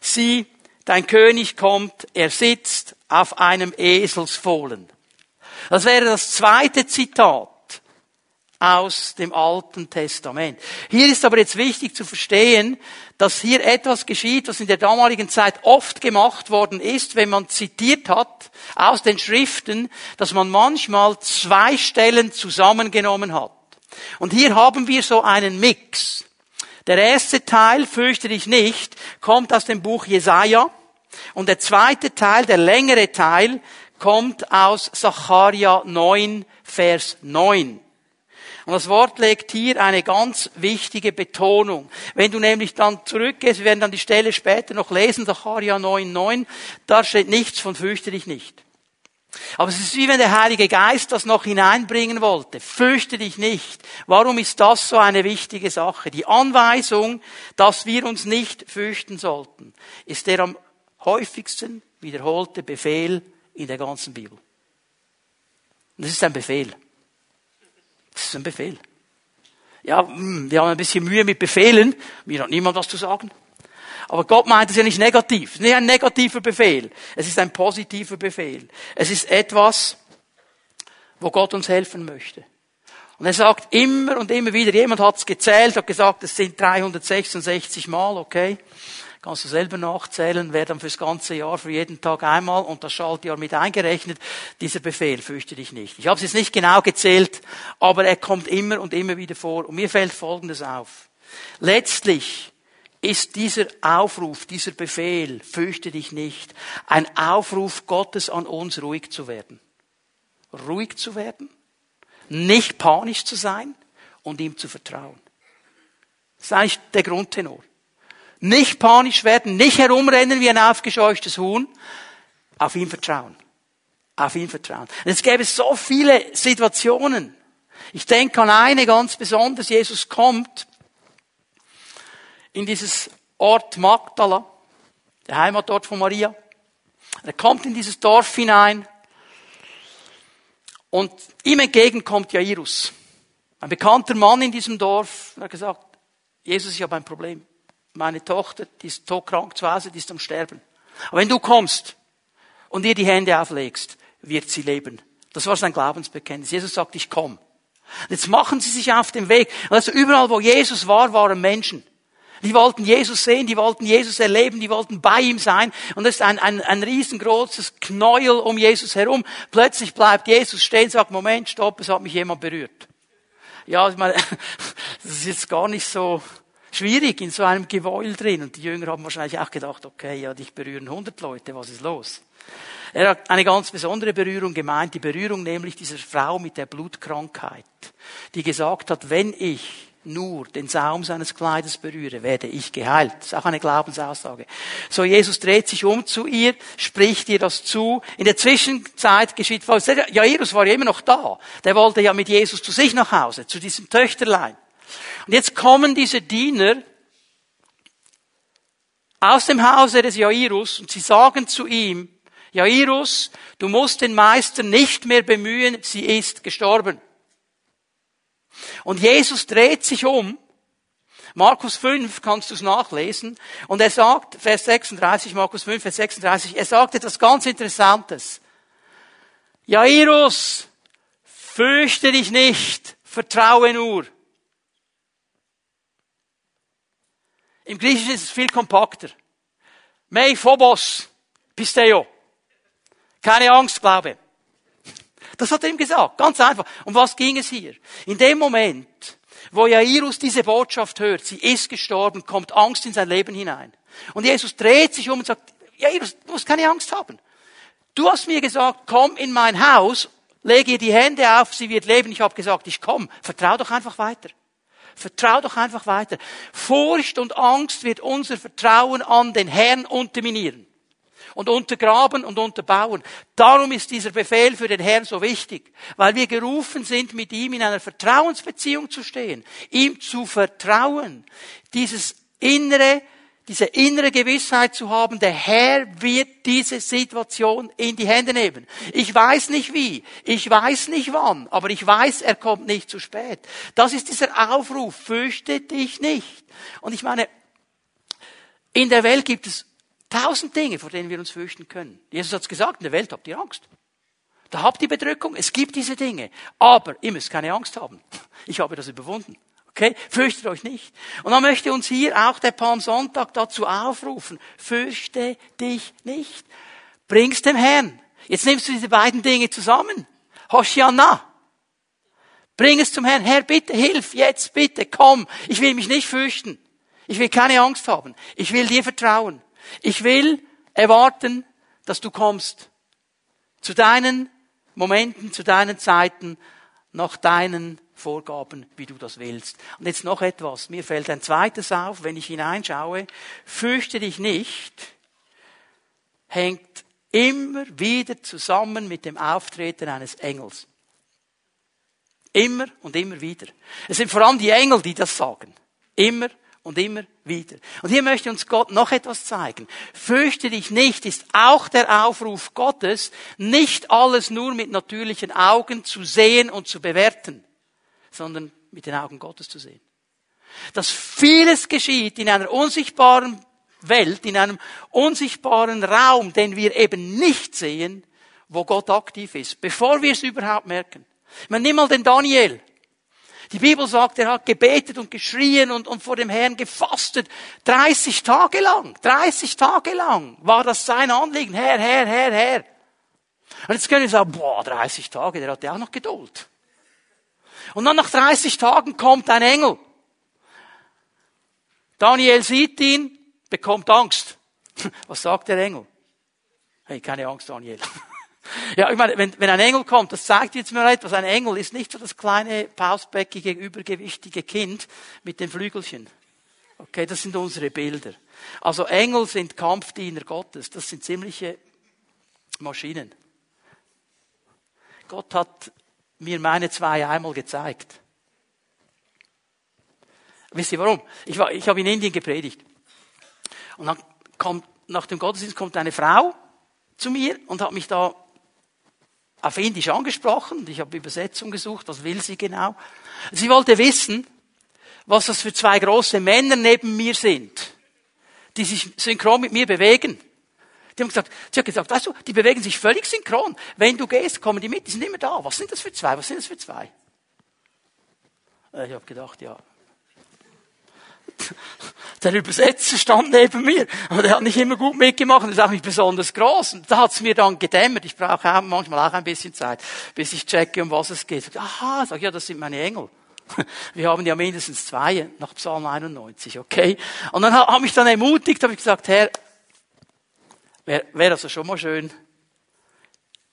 [SPEAKER 1] Sieh, dein König kommt, er sitzt auf einem Eselsfohlen. Das wäre das zweite Zitat aus dem Alten Testament. Hier ist aber jetzt wichtig zu verstehen, dass hier etwas geschieht, was in der damaligen Zeit oft gemacht worden ist, wenn man zitiert hat aus den Schriften, dass man manchmal zwei Stellen zusammengenommen hat. Und hier haben wir so einen Mix. Der erste Teil, fürchte dich nicht, kommt aus dem Buch Jesaja. Und der zweite Teil, der längere Teil, kommt aus Zacharia 9, Vers 9. Und das Wort legt hier eine ganz wichtige Betonung. Wenn du nämlich dann zurückgehst, wir werden dann die Stelle später noch lesen, Zacharia 9,9, da steht nichts von fürchte dich nicht. Aber es ist wie wenn der Heilige Geist das noch hineinbringen wollte. Fürchte dich nicht. Warum ist das so eine wichtige Sache? Die Anweisung, dass wir uns nicht fürchten sollten, ist der am häufigsten wiederholte Befehl in der ganzen Bibel. Das ist ein Befehl. Das ist ein Befehl. Ja, hm, wir haben ein bisschen Mühe mit Befehlen. Mir hat niemand was zu sagen. Aber Gott meint es ja nicht negativ. Es ist nicht ein negativer Befehl. Es ist ein positiver Befehl. Es ist etwas, wo Gott uns helfen möchte. Und er sagt immer und immer wieder, jemand hat es gezählt, hat gesagt, es sind 366 Mal, okay? Kannst du selber nachzählen, wer dann fürs ganze Jahr, für jeden Tag einmal und das Schaltjahr mit eingerechnet, dieser Befehl, fürchte dich nicht. Ich habe es jetzt nicht genau gezählt, aber er kommt immer und immer wieder vor. Und mir fällt Folgendes auf. Letztlich ist dieser Aufruf, dieser Befehl, fürchte dich nicht, ein Aufruf Gottes an uns, ruhig zu werden. Ruhig zu werden, nicht panisch zu sein und ihm zu vertrauen. Das ist eigentlich der Grundtenor. Nicht panisch werden, nicht herumrennen wie ein aufgescheuchtes Huhn. Auf ihn vertrauen. Auf ihn vertrauen. Und es gäbe so viele Situationen. Ich denke an eine ganz besonders. Jesus kommt in dieses Ort Magdala, der Heimatort von Maria. Er kommt in dieses Dorf hinein und ihm entgegen kommt Jairus. Ein bekannter Mann in diesem Dorf. Hat gesagt, Jesus, ich habe ein Problem meine Tochter, die ist todkrank zu Hause, die ist am Sterben. Aber wenn du kommst und ihr die Hände auflegst, wird sie leben. Das war sein Glaubensbekenntnis. Jesus sagt, ich komm. Jetzt machen sie sich auf den Weg. Also überall, wo Jesus war, waren Menschen. Die wollten Jesus sehen, die wollten Jesus erleben, die wollten bei ihm sein. Und es ist ein, ein, ein riesengroßes Knäuel um Jesus herum. Plötzlich bleibt Jesus stehen sagt, Moment, stopp, es hat mich jemand berührt. Ja, ich meine, (laughs) das ist jetzt gar nicht so schwierig in so einem Gewäul drin. Und die Jünger haben wahrscheinlich auch gedacht, okay, ja, dich berühren hundert Leute, was ist los? Er hat eine ganz besondere Berührung gemeint, die Berührung nämlich dieser Frau mit der Blutkrankheit, die gesagt hat, wenn ich nur den Saum seines Kleides berühre, werde ich geheilt. Das ist auch eine Glaubensaussage. So, Jesus dreht sich um zu ihr, spricht ihr das zu. In der Zwischenzeit geschieht Folgendes. Jairus war ja immer noch da. Der wollte ja mit Jesus zu sich nach Hause, zu diesem Töchterlein. Und jetzt kommen diese Diener aus dem Hause des Jairus und sie sagen zu ihm, Jairus, du musst den Meister nicht mehr bemühen, sie ist gestorben. Und Jesus dreht sich um. Markus 5 kannst du es nachlesen. Und er sagt, Vers 36, Markus 5, Vers 36, er sagt etwas ganz Interessantes. Jairus, fürchte dich nicht, vertraue nur. Im Griechischen ist es viel kompakter. Mei phobos pisteo. Keine Angst, Glaube. Das hat er ihm gesagt. Ganz einfach. Um was ging es hier? In dem Moment, wo Jairus diese Botschaft hört, sie ist gestorben, kommt Angst in sein Leben hinein. Und Jesus dreht sich um und sagt, Jairus, du musst keine Angst haben. Du hast mir gesagt, komm in mein Haus, lege ihr die Hände auf, sie wird leben. Ich habe gesagt, ich komme. Vertrau doch einfach weiter. Vertrau doch einfach weiter. Furcht und Angst wird unser Vertrauen an den Herrn unterminieren und untergraben und unterbauen. Darum ist dieser Befehl für den Herrn so wichtig, weil wir gerufen sind, mit ihm in einer Vertrauensbeziehung zu stehen, ihm zu vertrauen, dieses innere diese innere Gewissheit zu haben, der Herr wird diese Situation in die Hände nehmen. Ich weiß nicht wie, ich weiß nicht wann, aber ich weiß, er kommt nicht zu spät. Das ist dieser Aufruf, fürchte dich nicht. Und ich meine, in der Welt gibt es Tausend Dinge, vor denen wir uns fürchten können. Jesus hat es gesagt, in der Welt habt ihr Angst. Da habt ihr Bedrückung, es gibt diese Dinge. Aber ihr müsst keine Angst haben. Ich habe das überwunden. Okay? Fürchtet euch nicht. Und dann möchte uns hier auch der Palmsonntag dazu aufrufen. Fürchte dich nicht. Bring's dem Herrn. Jetzt nimmst du diese beiden Dinge zusammen. Hoshiana. Bring es zum Herrn. Herr, bitte hilf jetzt, bitte, komm. Ich will mich nicht fürchten. Ich will keine Angst haben. Ich will dir vertrauen. Ich will erwarten, dass du kommst. Zu deinen Momenten, zu deinen Zeiten, nach deinen Vorgaben, wie du das willst. Und jetzt noch etwas. Mir fällt ein zweites auf, wenn ich hineinschaue. Fürchte dich nicht, hängt immer wieder zusammen mit dem Auftreten eines Engels. Immer und immer wieder. Es sind vor allem die Engel, die das sagen. Immer und immer wieder. Und hier möchte uns Gott noch etwas zeigen. Fürchte dich nicht ist auch der Aufruf Gottes, nicht alles nur mit natürlichen Augen zu sehen und zu bewerten, sondern mit den Augen Gottes zu sehen. Dass vieles geschieht in einer unsichtbaren Welt, in einem unsichtbaren Raum, den wir eben nicht sehen, wo Gott aktiv ist, bevor wir es überhaupt merken. Meine, nimm mal den Daniel. Die Bibel sagt, er hat gebetet und geschrien und, und vor dem Herrn gefastet. 30 Tage lang, 30 Tage lang war das sein Anliegen. Herr, Herr, Herr, Herr. Und jetzt können wir sagen, boah, 30 Tage, der hatte auch noch Geduld. Und dann nach 30 Tagen kommt ein Engel. Daniel sieht ihn, bekommt Angst. (laughs) Was sagt der Engel? Hey, keine Angst, Daniel. (laughs) Ja, ich meine, wenn, wenn ein Engel kommt, das zeigt jetzt mir etwas. Ein Engel ist nicht so das kleine, pausbäckige, übergewichtige Kind mit den Flügelchen. Okay, das sind unsere Bilder. Also Engel sind Kampfdiener Gottes. Das sind ziemliche Maschinen. Gott hat mir meine zwei einmal gezeigt. Wisst ihr warum? Ich, war, ich habe in Indien gepredigt. Und dann kommt, nach dem Gottesdienst kommt eine Frau zu mir und hat mich da auf Indisch angesprochen. Ich habe Übersetzung gesucht, was will sie genau. Sie wollte wissen, was das für zwei große Männer neben mir sind, die sich synchron mit mir bewegen. Die haben gesagt, sie hat gesagt, weißt du, die bewegen sich völlig synchron. Wenn du gehst, kommen die mit, die sind immer da. Was sind das für zwei? Was sind das für zwei? Ich habe gedacht, ja. (laughs) Der Übersetzer stand neben mir, aber der hat nicht immer gut mitgemacht und ist auch nicht besonders groß. Und da hat es mir dann gedämmert. Ich brauche auch manchmal auch ein bisschen Zeit, bis ich checke, um was es geht. Aha, sag ja, das sind meine Engel. (laughs) Wir haben ja mindestens zwei nach Psalm 91, okay? Und dann habe ich dann ermutigt, habe ich gesagt, Herr, wäre wär also schon mal schön,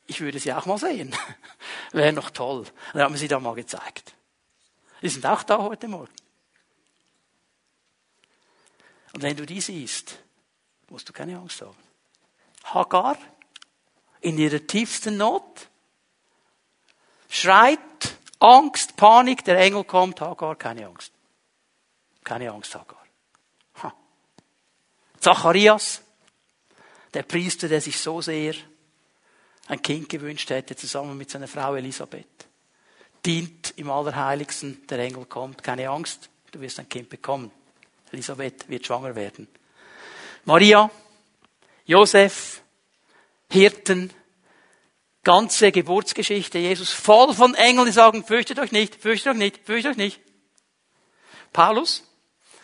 [SPEAKER 1] ich würde sie auch mal sehen. (laughs) wäre noch toll. Dann haben wir sie da mal gezeigt. Die sind auch da heute Morgen. Und wenn du die siehst, musst du keine Angst haben. Hagar, in ihrer tiefsten Not, schreit Angst, Panik, der Engel kommt, Hagar, keine Angst. Keine Angst, Hagar. Ha. Zacharias, der Priester, der sich so sehr ein Kind gewünscht hätte, zusammen mit seiner Frau Elisabeth, dient im Allerheiligsten, der Engel kommt, keine Angst, du wirst ein Kind bekommen. Elisabeth wird schwanger werden. Maria, Josef, Hirten, ganze Geburtsgeschichte Jesus voll von Engeln, die sagen, fürchtet euch nicht, fürchtet euch nicht, fürchtet euch nicht. Paulus,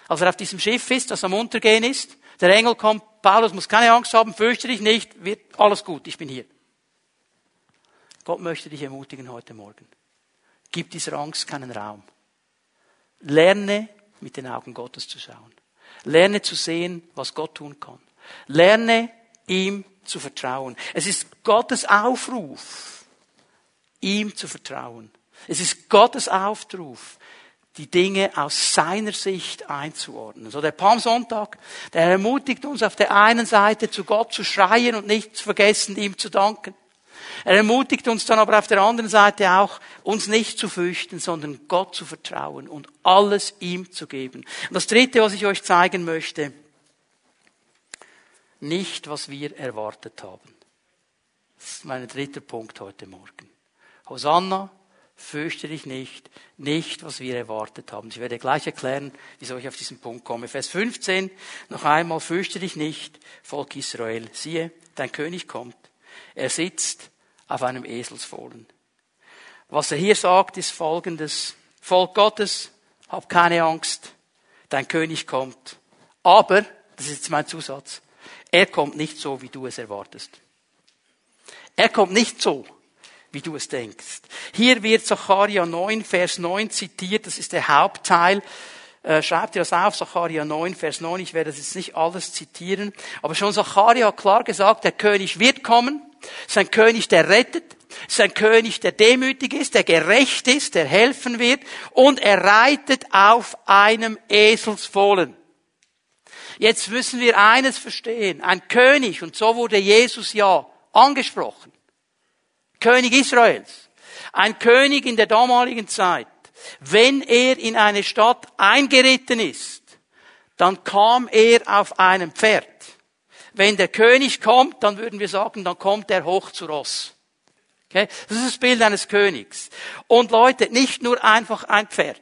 [SPEAKER 1] als er auf diesem Schiff ist, das am Untergehen ist, der Engel kommt, Paulus muss keine Angst haben, fürchte dich nicht, wird alles gut, ich bin hier. Gott möchte dich ermutigen heute Morgen. Gib dieser Angst keinen Raum. Lerne mit den Augen Gottes zu schauen. Lerne zu sehen, was Gott tun kann. Lerne ihm zu vertrauen. Es ist Gottes Aufruf, ihm zu vertrauen. Es ist Gottes Aufruf, die Dinge aus seiner Sicht einzuordnen. So der Palmsonntag, der ermutigt uns auf der einen Seite zu Gott zu schreien und nicht zu vergessen, ihm zu danken. Er ermutigt uns dann aber auf der anderen Seite auch, uns nicht zu fürchten, sondern Gott zu vertrauen und alles ihm zu geben. Und das Dritte, was ich euch zeigen möchte, nicht, was wir erwartet haben. Das ist mein dritter Punkt heute Morgen. Hosanna, fürchte dich nicht, nicht, was wir erwartet haben. Ich werde gleich erklären, wieso ich auf diesen Punkt komme. Vers 15, noch einmal, fürchte dich nicht, Volk Israel. Siehe, dein König kommt. Er sitzt auf einem Eselsfohlen. Was er hier sagt, ist folgendes. Volk Gottes, hab keine Angst, dein König kommt. Aber, das ist jetzt mein Zusatz, er kommt nicht so, wie du es erwartest. Er kommt nicht so, wie du es denkst. Hier wird Zacharia 9, Vers 9 zitiert, das ist der Hauptteil. Äh, schreibt ihr das auf, Zacharia 9, Vers 9, ich werde das jetzt nicht alles zitieren, aber schon Zacharia hat klar gesagt, der König wird kommen, ist ein König, der rettet, ist ein König, der demütig ist, der gerecht ist, der helfen wird und er reitet auf einem Eselsfohlen. Jetzt müssen wir eines verstehen. Ein König, und so wurde Jesus ja angesprochen. König Israels. Ein König in der damaligen Zeit. Wenn er in eine Stadt eingeritten ist, dann kam er auf einem Pferd. Wenn der König kommt, dann würden wir sagen, dann kommt er hoch zu Ross. Okay? Das ist das Bild eines Königs. Und Leute, nicht nur einfach ein Pferd.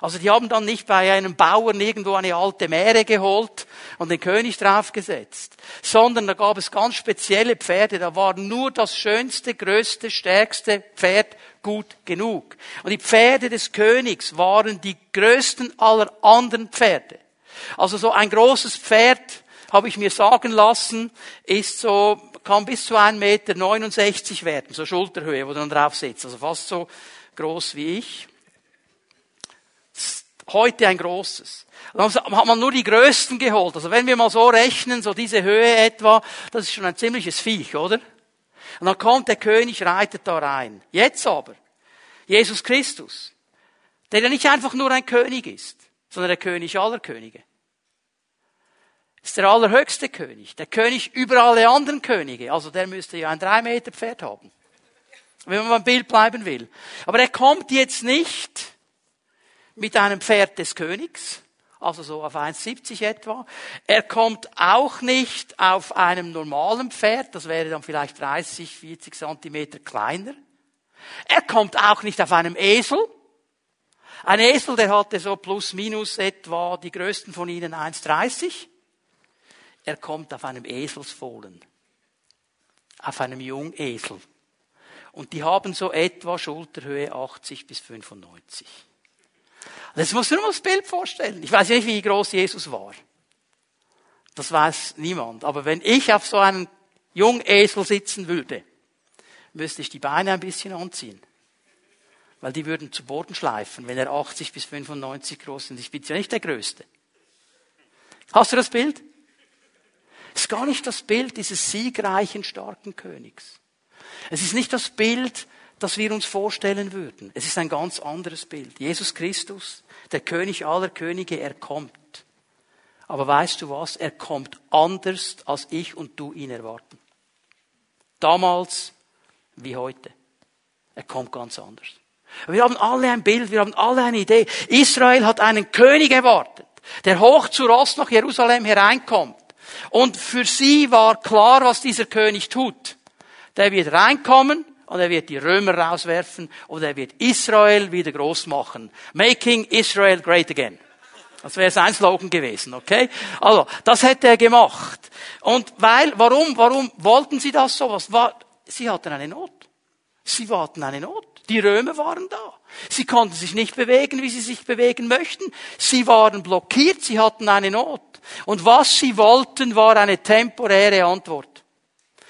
[SPEAKER 1] Also die haben dann nicht bei einem Bauern irgendwo eine alte Mähre geholt und den König draufgesetzt, sondern da gab es ganz spezielle Pferde, da war nur das schönste, größte, stärkste Pferd gut genug. Und die Pferde des Königs waren die größten aller anderen Pferde. Also so ein großes Pferd habe ich mir sagen lassen, ist so, kann bis zu 1,69 Meter werden, so Schulterhöhe, wo du dann drauf sitzt. Also fast so groß wie ich. Heute ein großes. Dann hat man nur die größten geholt. Also wenn wir mal so rechnen, so diese Höhe etwa, das ist schon ein ziemliches Viech, oder? Und dann kommt der König, reitet da rein. Jetzt aber, Jesus Christus, der ja nicht einfach nur ein König ist, sondern der König aller Könige ist der allerhöchste König, der König über alle anderen Könige. Also der müsste ja ein drei Meter Pferd haben, wenn man beim Bild bleiben will. Aber er kommt jetzt nicht mit einem Pferd des Königs, also so auf 1,70 etwa. Er kommt auch nicht auf einem normalen Pferd, das wäre dann vielleicht 30, 40 Zentimeter kleiner. Er kommt auch nicht auf einem Esel. Ein Esel, der hatte so plus minus etwa die größten von ihnen 1,30 er kommt auf einem Eselsfohlen, auf einem Jungesel. Und die haben so etwa Schulterhöhe 80 bis 95. Das nur mal das Bild vorstellen. Ich weiß nicht, wie groß Jesus war. Das weiß niemand. Aber wenn ich auf so einem Jungesel sitzen würde, müsste ich die Beine ein bisschen anziehen. Weil die würden zu Boden schleifen, wenn er 80 bis 95 groß ist. Ich bin ja nicht der Größte. Hast du das Bild? Es ist gar nicht das Bild dieses siegreichen, starken Königs. Es ist nicht das Bild, das wir uns vorstellen würden. Es ist ein ganz anderes Bild. Jesus Christus, der König aller Könige, er kommt. Aber weißt du was? Er kommt anders, als ich und du ihn erwarten. Damals wie heute. Er kommt ganz anders. Wir haben alle ein Bild, wir haben alle eine Idee. Israel hat einen König erwartet, der hoch zu Ross nach Jerusalem hereinkommt. Und für sie war klar, was dieser König tut. Der wird reinkommen und er wird die Römer rauswerfen und er wird Israel wieder groß machen. Making Israel great again. Das wäre sein Slogan gewesen, okay? Also, das hätte er gemacht. Und weil, warum, warum wollten sie das so? Was war, sie hatten eine Not. Sie hatten eine Not. Die Römer waren da. Sie konnten sich nicht bewegen, wie sie sich bewegen möchten. Sie waren blockiert, sie hatten eine Not. Und was sie wollten, war eine temporäre Antwort.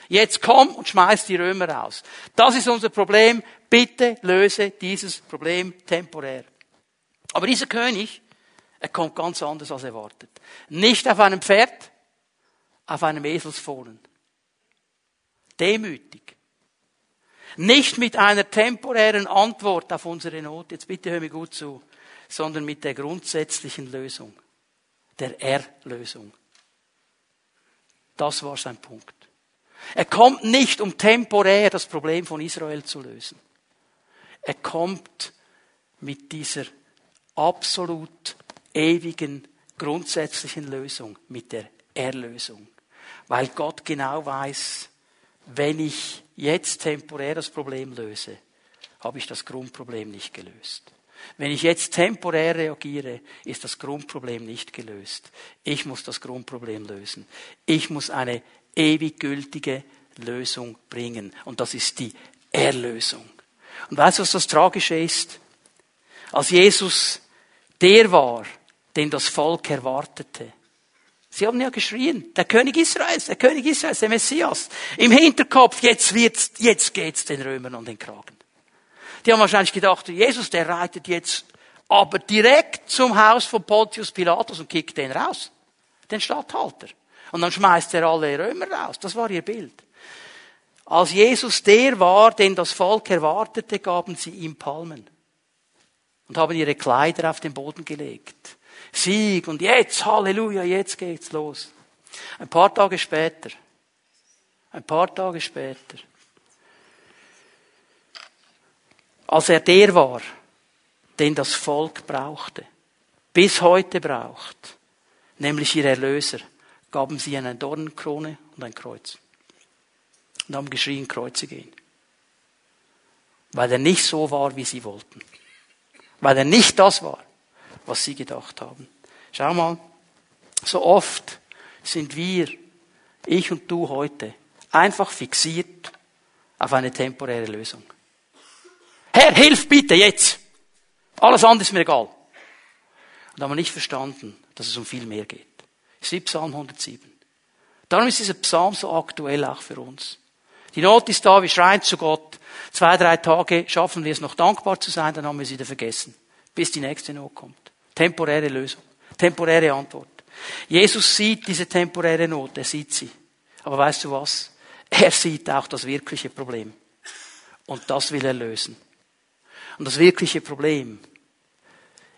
[SPEAKER 1] Jetzt komm und schmeiß die Römer raus. Das ist unser Problem. Bitte löse dieses Problem temporär. Aber dieser König, er kommt ganz anders als erwartet. Nicht auf einem Pferd, auf einem Eselsfohlen. Demütig. Nicht mit einer temporären Antwort auf unsere Not, jetzt bitte hör mir gut zu, sondern mit der grundsätzlichen Lösung, der Erlösung. Das war sein Punkt. Er kommt nicht, um temporär das Problem von Israel zu lösen. Er kommt mit dieser absolut ewigen, grundsätzlichen Lösung, mit der Erlösung. Weil Gott genau weiß, wenn ich jetzt temporär das Problem löse, habe ich das Grundproblem nicht gelöst. Wenn ich jetzt temporär reagiere, ist das Grundproblem nicht gelöst. Ich muss das Grundproblem lösen. Ich muss eine ewig gültige Lösung bringen. Und das ist die Erlösung. Und weißt du, was das Tragische ist? Als Jesus der war, den das Volk erwartete, Sie haben ja geschrien, der König Israels, der König Israels, der Messias. Im Hinterkopf, jetzt wird's, jetzt geht's den Römern an den Kragen. Die haben wahrscheinlich gedacht, Jesus, der reitet jetzt aber direkt zum Haus von Pontius Pilatus und kickt den raus. Den Statthalter. Und dann schmeißt er alle Römer raus. Das war ihr Bild. Als Jesus der war, den das Volk erwartete, gaben sie ihm Palmen. Und haben ihre Kleider auf den Boden gelegt. Sieg und jetzt, Halleluja, jetzt geht's los. Ein paar Tage später, ein paar Tage später, als er der war, den das Volk brauchte, bis heute braucht, nämlich ihr Erlöser, gaben sie eine Dornenkrone und ein Kreuz. Und haben geschrien, Kreuze gehen. Weil er nicht so war, wie sie wollten. Weil er nicht das war, was sie gedacht haben. Schau mal, so oft sind wir, ich und du heute, einfach fixiert auf eine temporäre Lösung. Herr, hilf bitte jetzt! Alles andere ist mir egal. Und haben wir nicht verstanden, dass es um viel mehr geht. Das Psalm 107. Darum ist dieser Psalm so aktuell auch für uns. Die Not ist da, wir schreien zu Gott. Zwei, drei Tage schaffen wir es noch dankbar zu sein, dann haben wir es wieder vergessen, bis die nächste Not kommt. Temporäre Lösung. Temporäre Antwort. Jesus sieht diese temporäre Not, er sieht sie. Aber weißt du was? Er sieht auch das wirkliche Problem. Und das will er lösen. Und das wirkliche Problem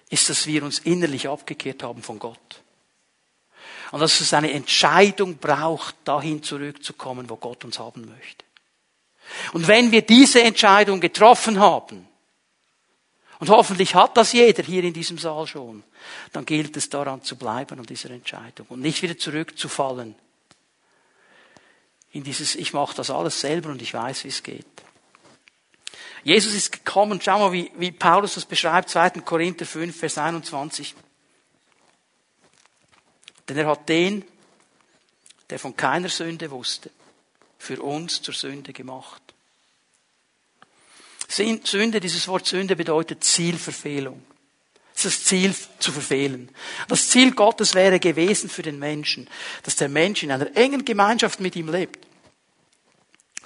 [SPEAKER 1] ist, dass wir uns innerlich abgekehrt haben von Gott. Und dass es eine Entscheidung braucht, dahin zurückzukommen, wo Gott uns haben möchte. Und wenn wir diese Entscheidung getroffen haben, und hoffentlich hat das jeder hier in diesem Saal schon. Dann gilt es daran zu bleiben an dieser Entscheidung und nicht wieder zurückzufallen in dieses, ich mache das alles selber und ich weiß, wie es geht. Jesus ist gekommen, schau mal, wie, wie Paulus das beschreibt, 2. Korinther 5, Vers 21. Denn er hat den, der von keiner Sünde wusste, für uns zur Sünde gemacht Sünde, dieses Wort Sünde bedeutet Zielverfehlung. das Ziel zu verfehlen. Das Ziel Gottes wäre gewesen für den Menschen, dass der Mensch in einer engen Gemeinschaft mit ihm lebt,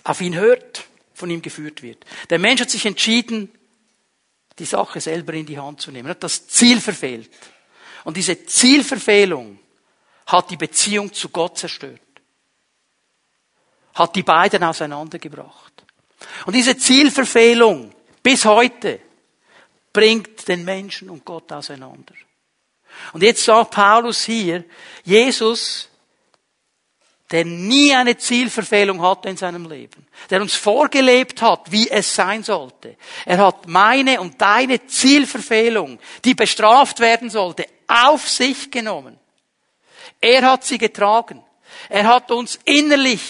[SPEAKER 1] auf ihn hört, von ihm geführt wird. Der Mensch hat sich entschieden, die Sache selber in die Hand zu nehmen, hat das Ziel verfehlt. Und diese Zielverfehlung hat die Beziehung zu Gott zerstört. Hat die beiden auseinandergebracht. Und diese Zielverfehlung bis heute bringt den Menschen und Gott auseinander. Und jetzt sagt Paulus hier, Jesus, der nie eine Zielverfehlung hatte in seinem Leben, der uns vorgelebt hat, wie es sein sollte. Er hat meine und deine Zielverfehlung, die bestraft werden sollte, auf sich genommen. Er hat sie getragen. Er hat uns innerlich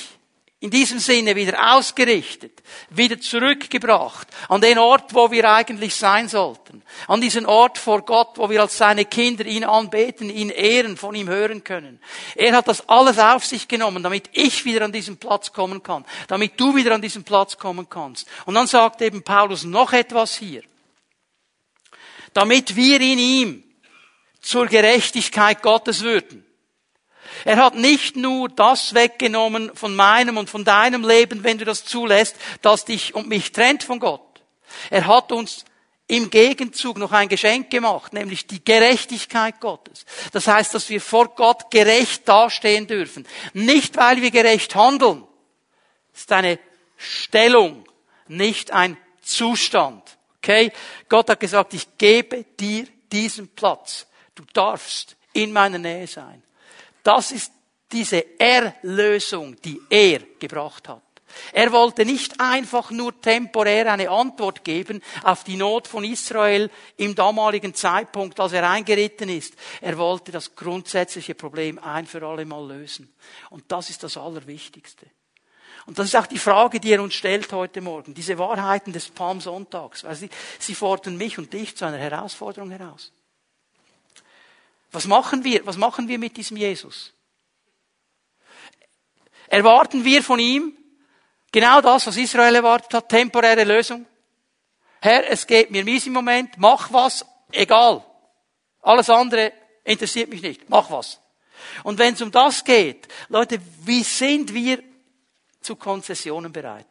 [SPEAKER 1] in diesem Sinne wieder ausgerichtet, wieder zurückgebracht an den Ort, wo wir eigentlich sein sollten, an diesen Ort vor Gott, wo wir als seine Kinder ihn anbeten, ihn ehren, von ihm hören können. Er hat das alles auf sich genommen, damit ich wieder an diesen Platz kommen kann, damit du wieder an diesen Platz kommen kannst. Und dann sagt eben Paulus noch etwas hier, damit wir in ihm zur Gerechtigkeit Gottes würden. Er hat nicht nur das weggenommen von meinem und von deinem Leben, wenn du das zulässt, das dich und mich trennt von Gott. Er hat uns im Gegenzug noch ein Geschenk gemacht, nämlich die Gerechtigkeit Gottes. Das heißt, dass wir vor Gott gerecht dastehen dürfen. Nicht, weil wir gerecht handeln. Das ist eine Stellung, nicht ein Zustand. Okay? Gott hat gesagt, ich gebe dir diesen Platz. Du darfst in meiner Nähe sein. Das ist diese Erlösung, die er gebracht hat. Er wollte nicht einfach nur temporär eine Antwort geben auf die Not von Israel im damaligen Zeitpunkt, als er eingeritten ist. Er wollte das grundsätzliche Problem ein für alle Mal lösen. Und das ist das Allerwichtigste. Und das ist auch die Frage, die er uns stellt heute Morgen. Diese Wahrheiten des Palmsonntags. Weil sie, sie fordern mich und dich zu einer Herausforderung heraus. Was machen wir? Was machen wir mit diesem Jesus? Erwarten wir von ihm genau das, was Israel erwartet hat, temporäre Lösung? Herr, es geht mir mies im Moment, mach was, egal. Alles andere interessiert mich nicht, mach was. Und wenn es um das geht, Leute, wie sind wir zu Konzessionen bereit?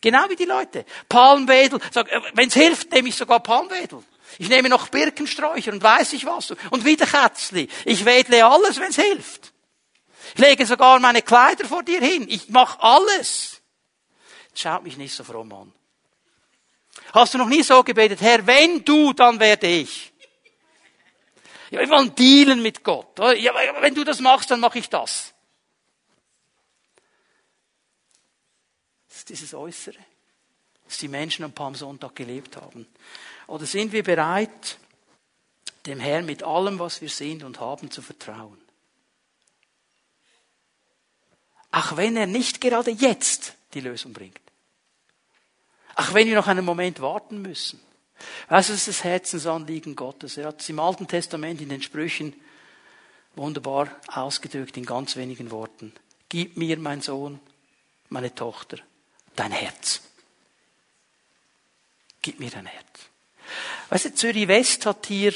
[SPEAKER 1] Genau wie die Leute. Palmwedel, sag, äh, wenn es hilft, nehme ich sogar Palmwedel. Ich nehme noch Birkensträucher und weiß ich was. Und wieder Kätzli. Ich wedle alles, wenn's hilft. Ich lege sogar meine Kleider vor dir hin. Ich mache alles. Schaut mich nicht so fromm an. Hast du noch nie so gebetet, Herr, wenn du, dann werde ich. Ja, wir wollen dealen mit Gott. Ja, wenn du das machst, dann mache ich das. Das ist dieses Äußere, das die Menschen am Palmsonntag gelebt haben. Oder sind wir bereit, dem Herrn mit allem, was wir sind und haben, zu vertrauen? Auch wenn er nicht gerade jetzt die Lösung bringt. Auch wenn wir noch einen Moment warten müssen. Das ist das Herzensanliegen Gottes. Er hat es im Alten Testament in den Sprüchen wunderbar ausgedrückt in ganz wenigen Worten. Gib mir, mein Sohn, meine Tochter, dein Herz. Gib mir dein Herz. Weißt du, Zürich West hat hier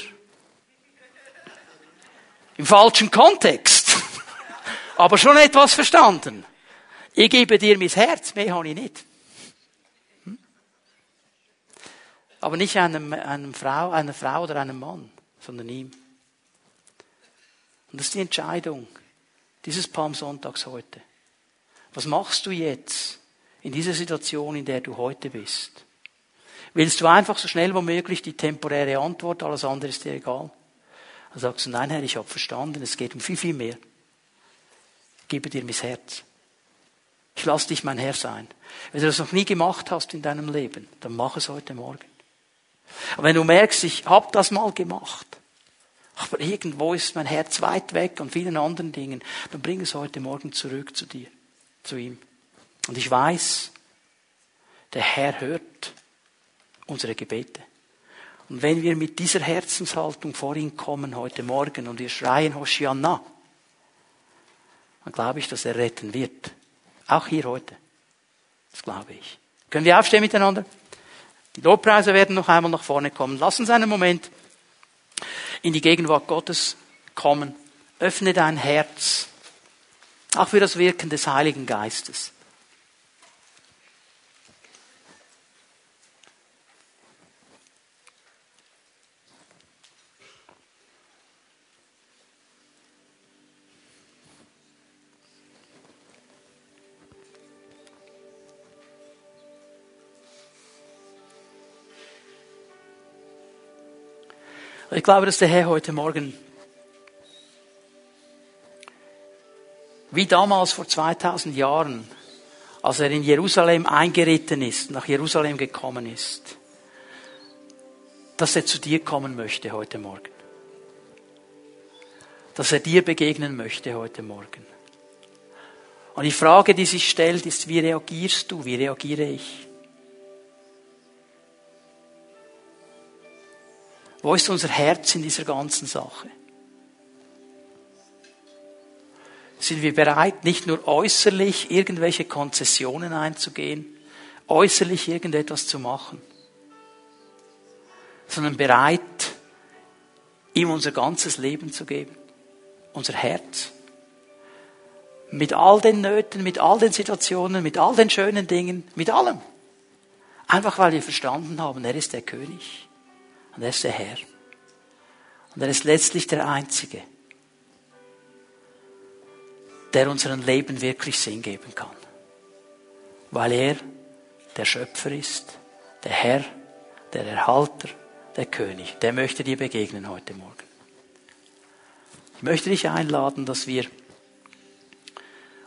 [SPEAKER 1] im falschen Kontext, (laughs) aber schon etwas verstanden. Ich gebe dir mein Herz, mehr habe ich nicht. Hm? Aber nicht einem, einem Frau, einer Frau oder einem Mann, sondern ihm. Und das ist die Entscheidung dieses Palmsonntags heute. Was machst du jetzt in dieser Situation, in der du heute bist? Willst du einfach so schnell wie möglich die temporäre Antwort, alles andere ist dir egal? Dann sagst du, nein Herr, ich habe verstanden, es geht um viel, viel mehr. Ich gebe dir mein Herz. Ich lasse dich mein Herr sein. Wenn du das noch nie gemacht hast in deinem Leben, dann mach es heute Morgen. Und wenn du merkst, ich habe das mal gemacht, aber irgendwo ist mein Herz weit weg an vielen anderen Dingen, dann bring es heute Morgen zurück zu dir, zu ihm. Und ich weiß, der Herr hört unsere Gebete. Und wenn wir mit dieser Herzenshaltung vor ihn kommen heute Morgen und wir schreien Hoshianna, dann glaube ich, dass er retten wird. Auch hier heute. Das glaube ich. Können wir aufstehen miteinander? Die Lobpreise werden noch einmal nach vorne kommen. Lass uns einen Moment in die Gegenwart Gottes kommen. Öffne dein Herz, auch für das Wirken des Heiligen Geistes. Ich glaube, dass der Herr heute Morgen, wie damals vor 2000 Jahren, als er in Jerusalem eingeritten ist, nach Jerusalem gekommen ist, dass er zu dir kommen möchte heute Morgen. Dass er dir begegnen möchte heute Morgen. Und die Frage, die sich stellt, ist, wie reagierst du, wie reagiere ich? Wo ist unser Herz in dieser ganzen Sache? Sind wir bereit, nicht nur äußerlich irgendwelche Konzessionen einzugehen, äußerlich irgendetwas zu machen, sondern bereit, ihm unser ganzes Leben zu geben, unser Herz, mit all den Nöten, mit all den Situationen, mit all den schönen Dingen, mit allem. Einfach weil wir verstanden haben, er ist der König. Und er ist der Herr. Und er ist letztlich der Einzige, der unserem Leben wirklich Sinn geben kann. Weil er der Schöpfer ist, der Herr, der Erhalter, der König. Der möchte dir begegnen heute Morgen. Ich möchte dich einladen, dass wir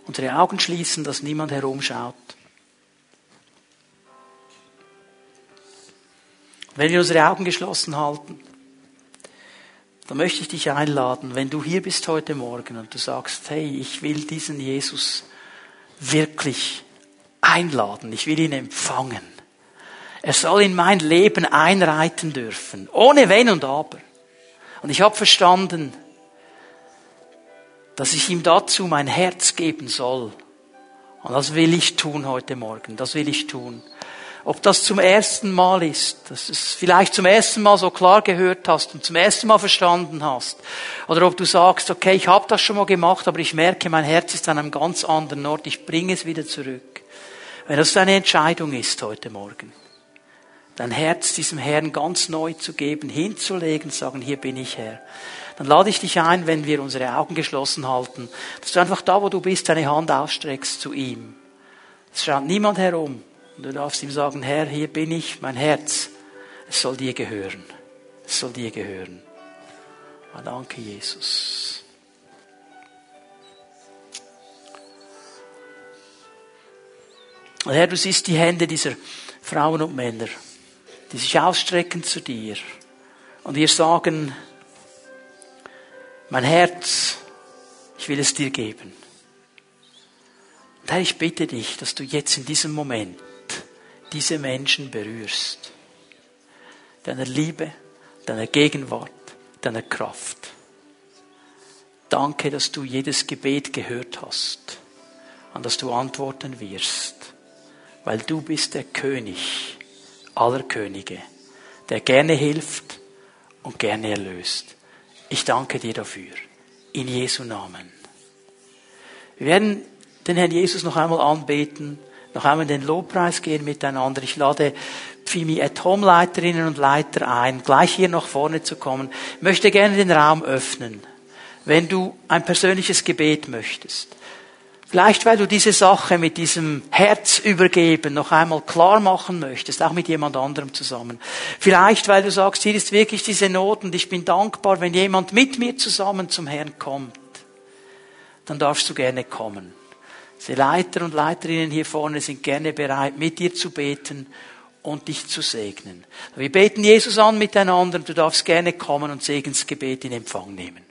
[SPEAKER 1] unsere Augen schließen, dass niemand herumschaut. Wenn wir unsere Augen geschlossen halten, dann möchte ich dich einladen, wenn du hier bist heute Morgen und du sagst, hey, ich will diesen Jesus wirklich einladen, ich will ihn empfangen. Er soll in mein Leben einreiten dürfen, ohne Wenn und Aber. Und ich habe verstanden, dass ich ihm dazu mein Herz geben soll. Und das will ich tun heute Morgen, das will ich tun. Ob das zum ersten Mal ist, dass du es vielleicht zum ersten Mal so klar gehört hast und zum ersten Mal verstanden hast. Oder ob du sagst, okay, ich habe das schon mal gemacht, aber ich merke, mein Herz ist an einem ganz anderen Ort, ich bringe es wieder zurück. Wenn das deine Entscheidung ist heute Morgen, dein Herz diesem Herrn ganz neu zu geben, hinzulegen, sagen, hier bin ich Herr, dann lade ich dich ein, wenn wir unsere Augen geschlossen halten, dass du einfach da, wo du bist, deine Hand ausstreckst zu ihm. Es schaut niemand herum. Und du darfst ihm sagen, Herr, hier bin ich, mein Herz, es soll dir gehören. Es soll dir gehören. Ah, danke, Jesus. Und Herr, du siehst die Hände dieser Frauen und Männer, die sich ausstrecken zu dir und dir sagen, mein Herz, ich will es dir geben. Und Herr, ich bitte dich, dass du jetzt in diesem Moment diese Menschen berührst. Deiner Liebe, deiner Gegenwart, deiner Kraft. Danke, dass du jedes Gebet gehört hast und dass du antworten wirst, weil du bist der König aller Könige, der gerne hilft und gerne erlöst. Ich danke dir dafür. In Jesu Namen. Wir werden den Herrn Jesus noch einmal anbeten noch einmal in den Lobpreis gehen miteinander. Ich lade Pfimi at Home Leiterinnen und Leiter ein, gleich hier nach vorne zu kommen. Ich möchte gerne den Raum öffnen, wenn du ein persönliches Gebet möchtest. Vielleicht, weil du diese Sache mit diesem Herz übergeben noch einmal klar machen möchtest, auch mit jemand anderem zusammen. Vielleicht, weil du sagst, hier ist wirklich diese Not und ich bin dankbar, wenn jemand mit mir zusammen zum Herrn kommt. Dann darfst du gerne kommen. Die Leiter und Leiterinnen hier vorne sind gerne bereit, mit dir zu beten und dich zu segnen. Wir beten Jesus an miteinander du darfst gerne kommen und Segensgebet in Empfang nehmen.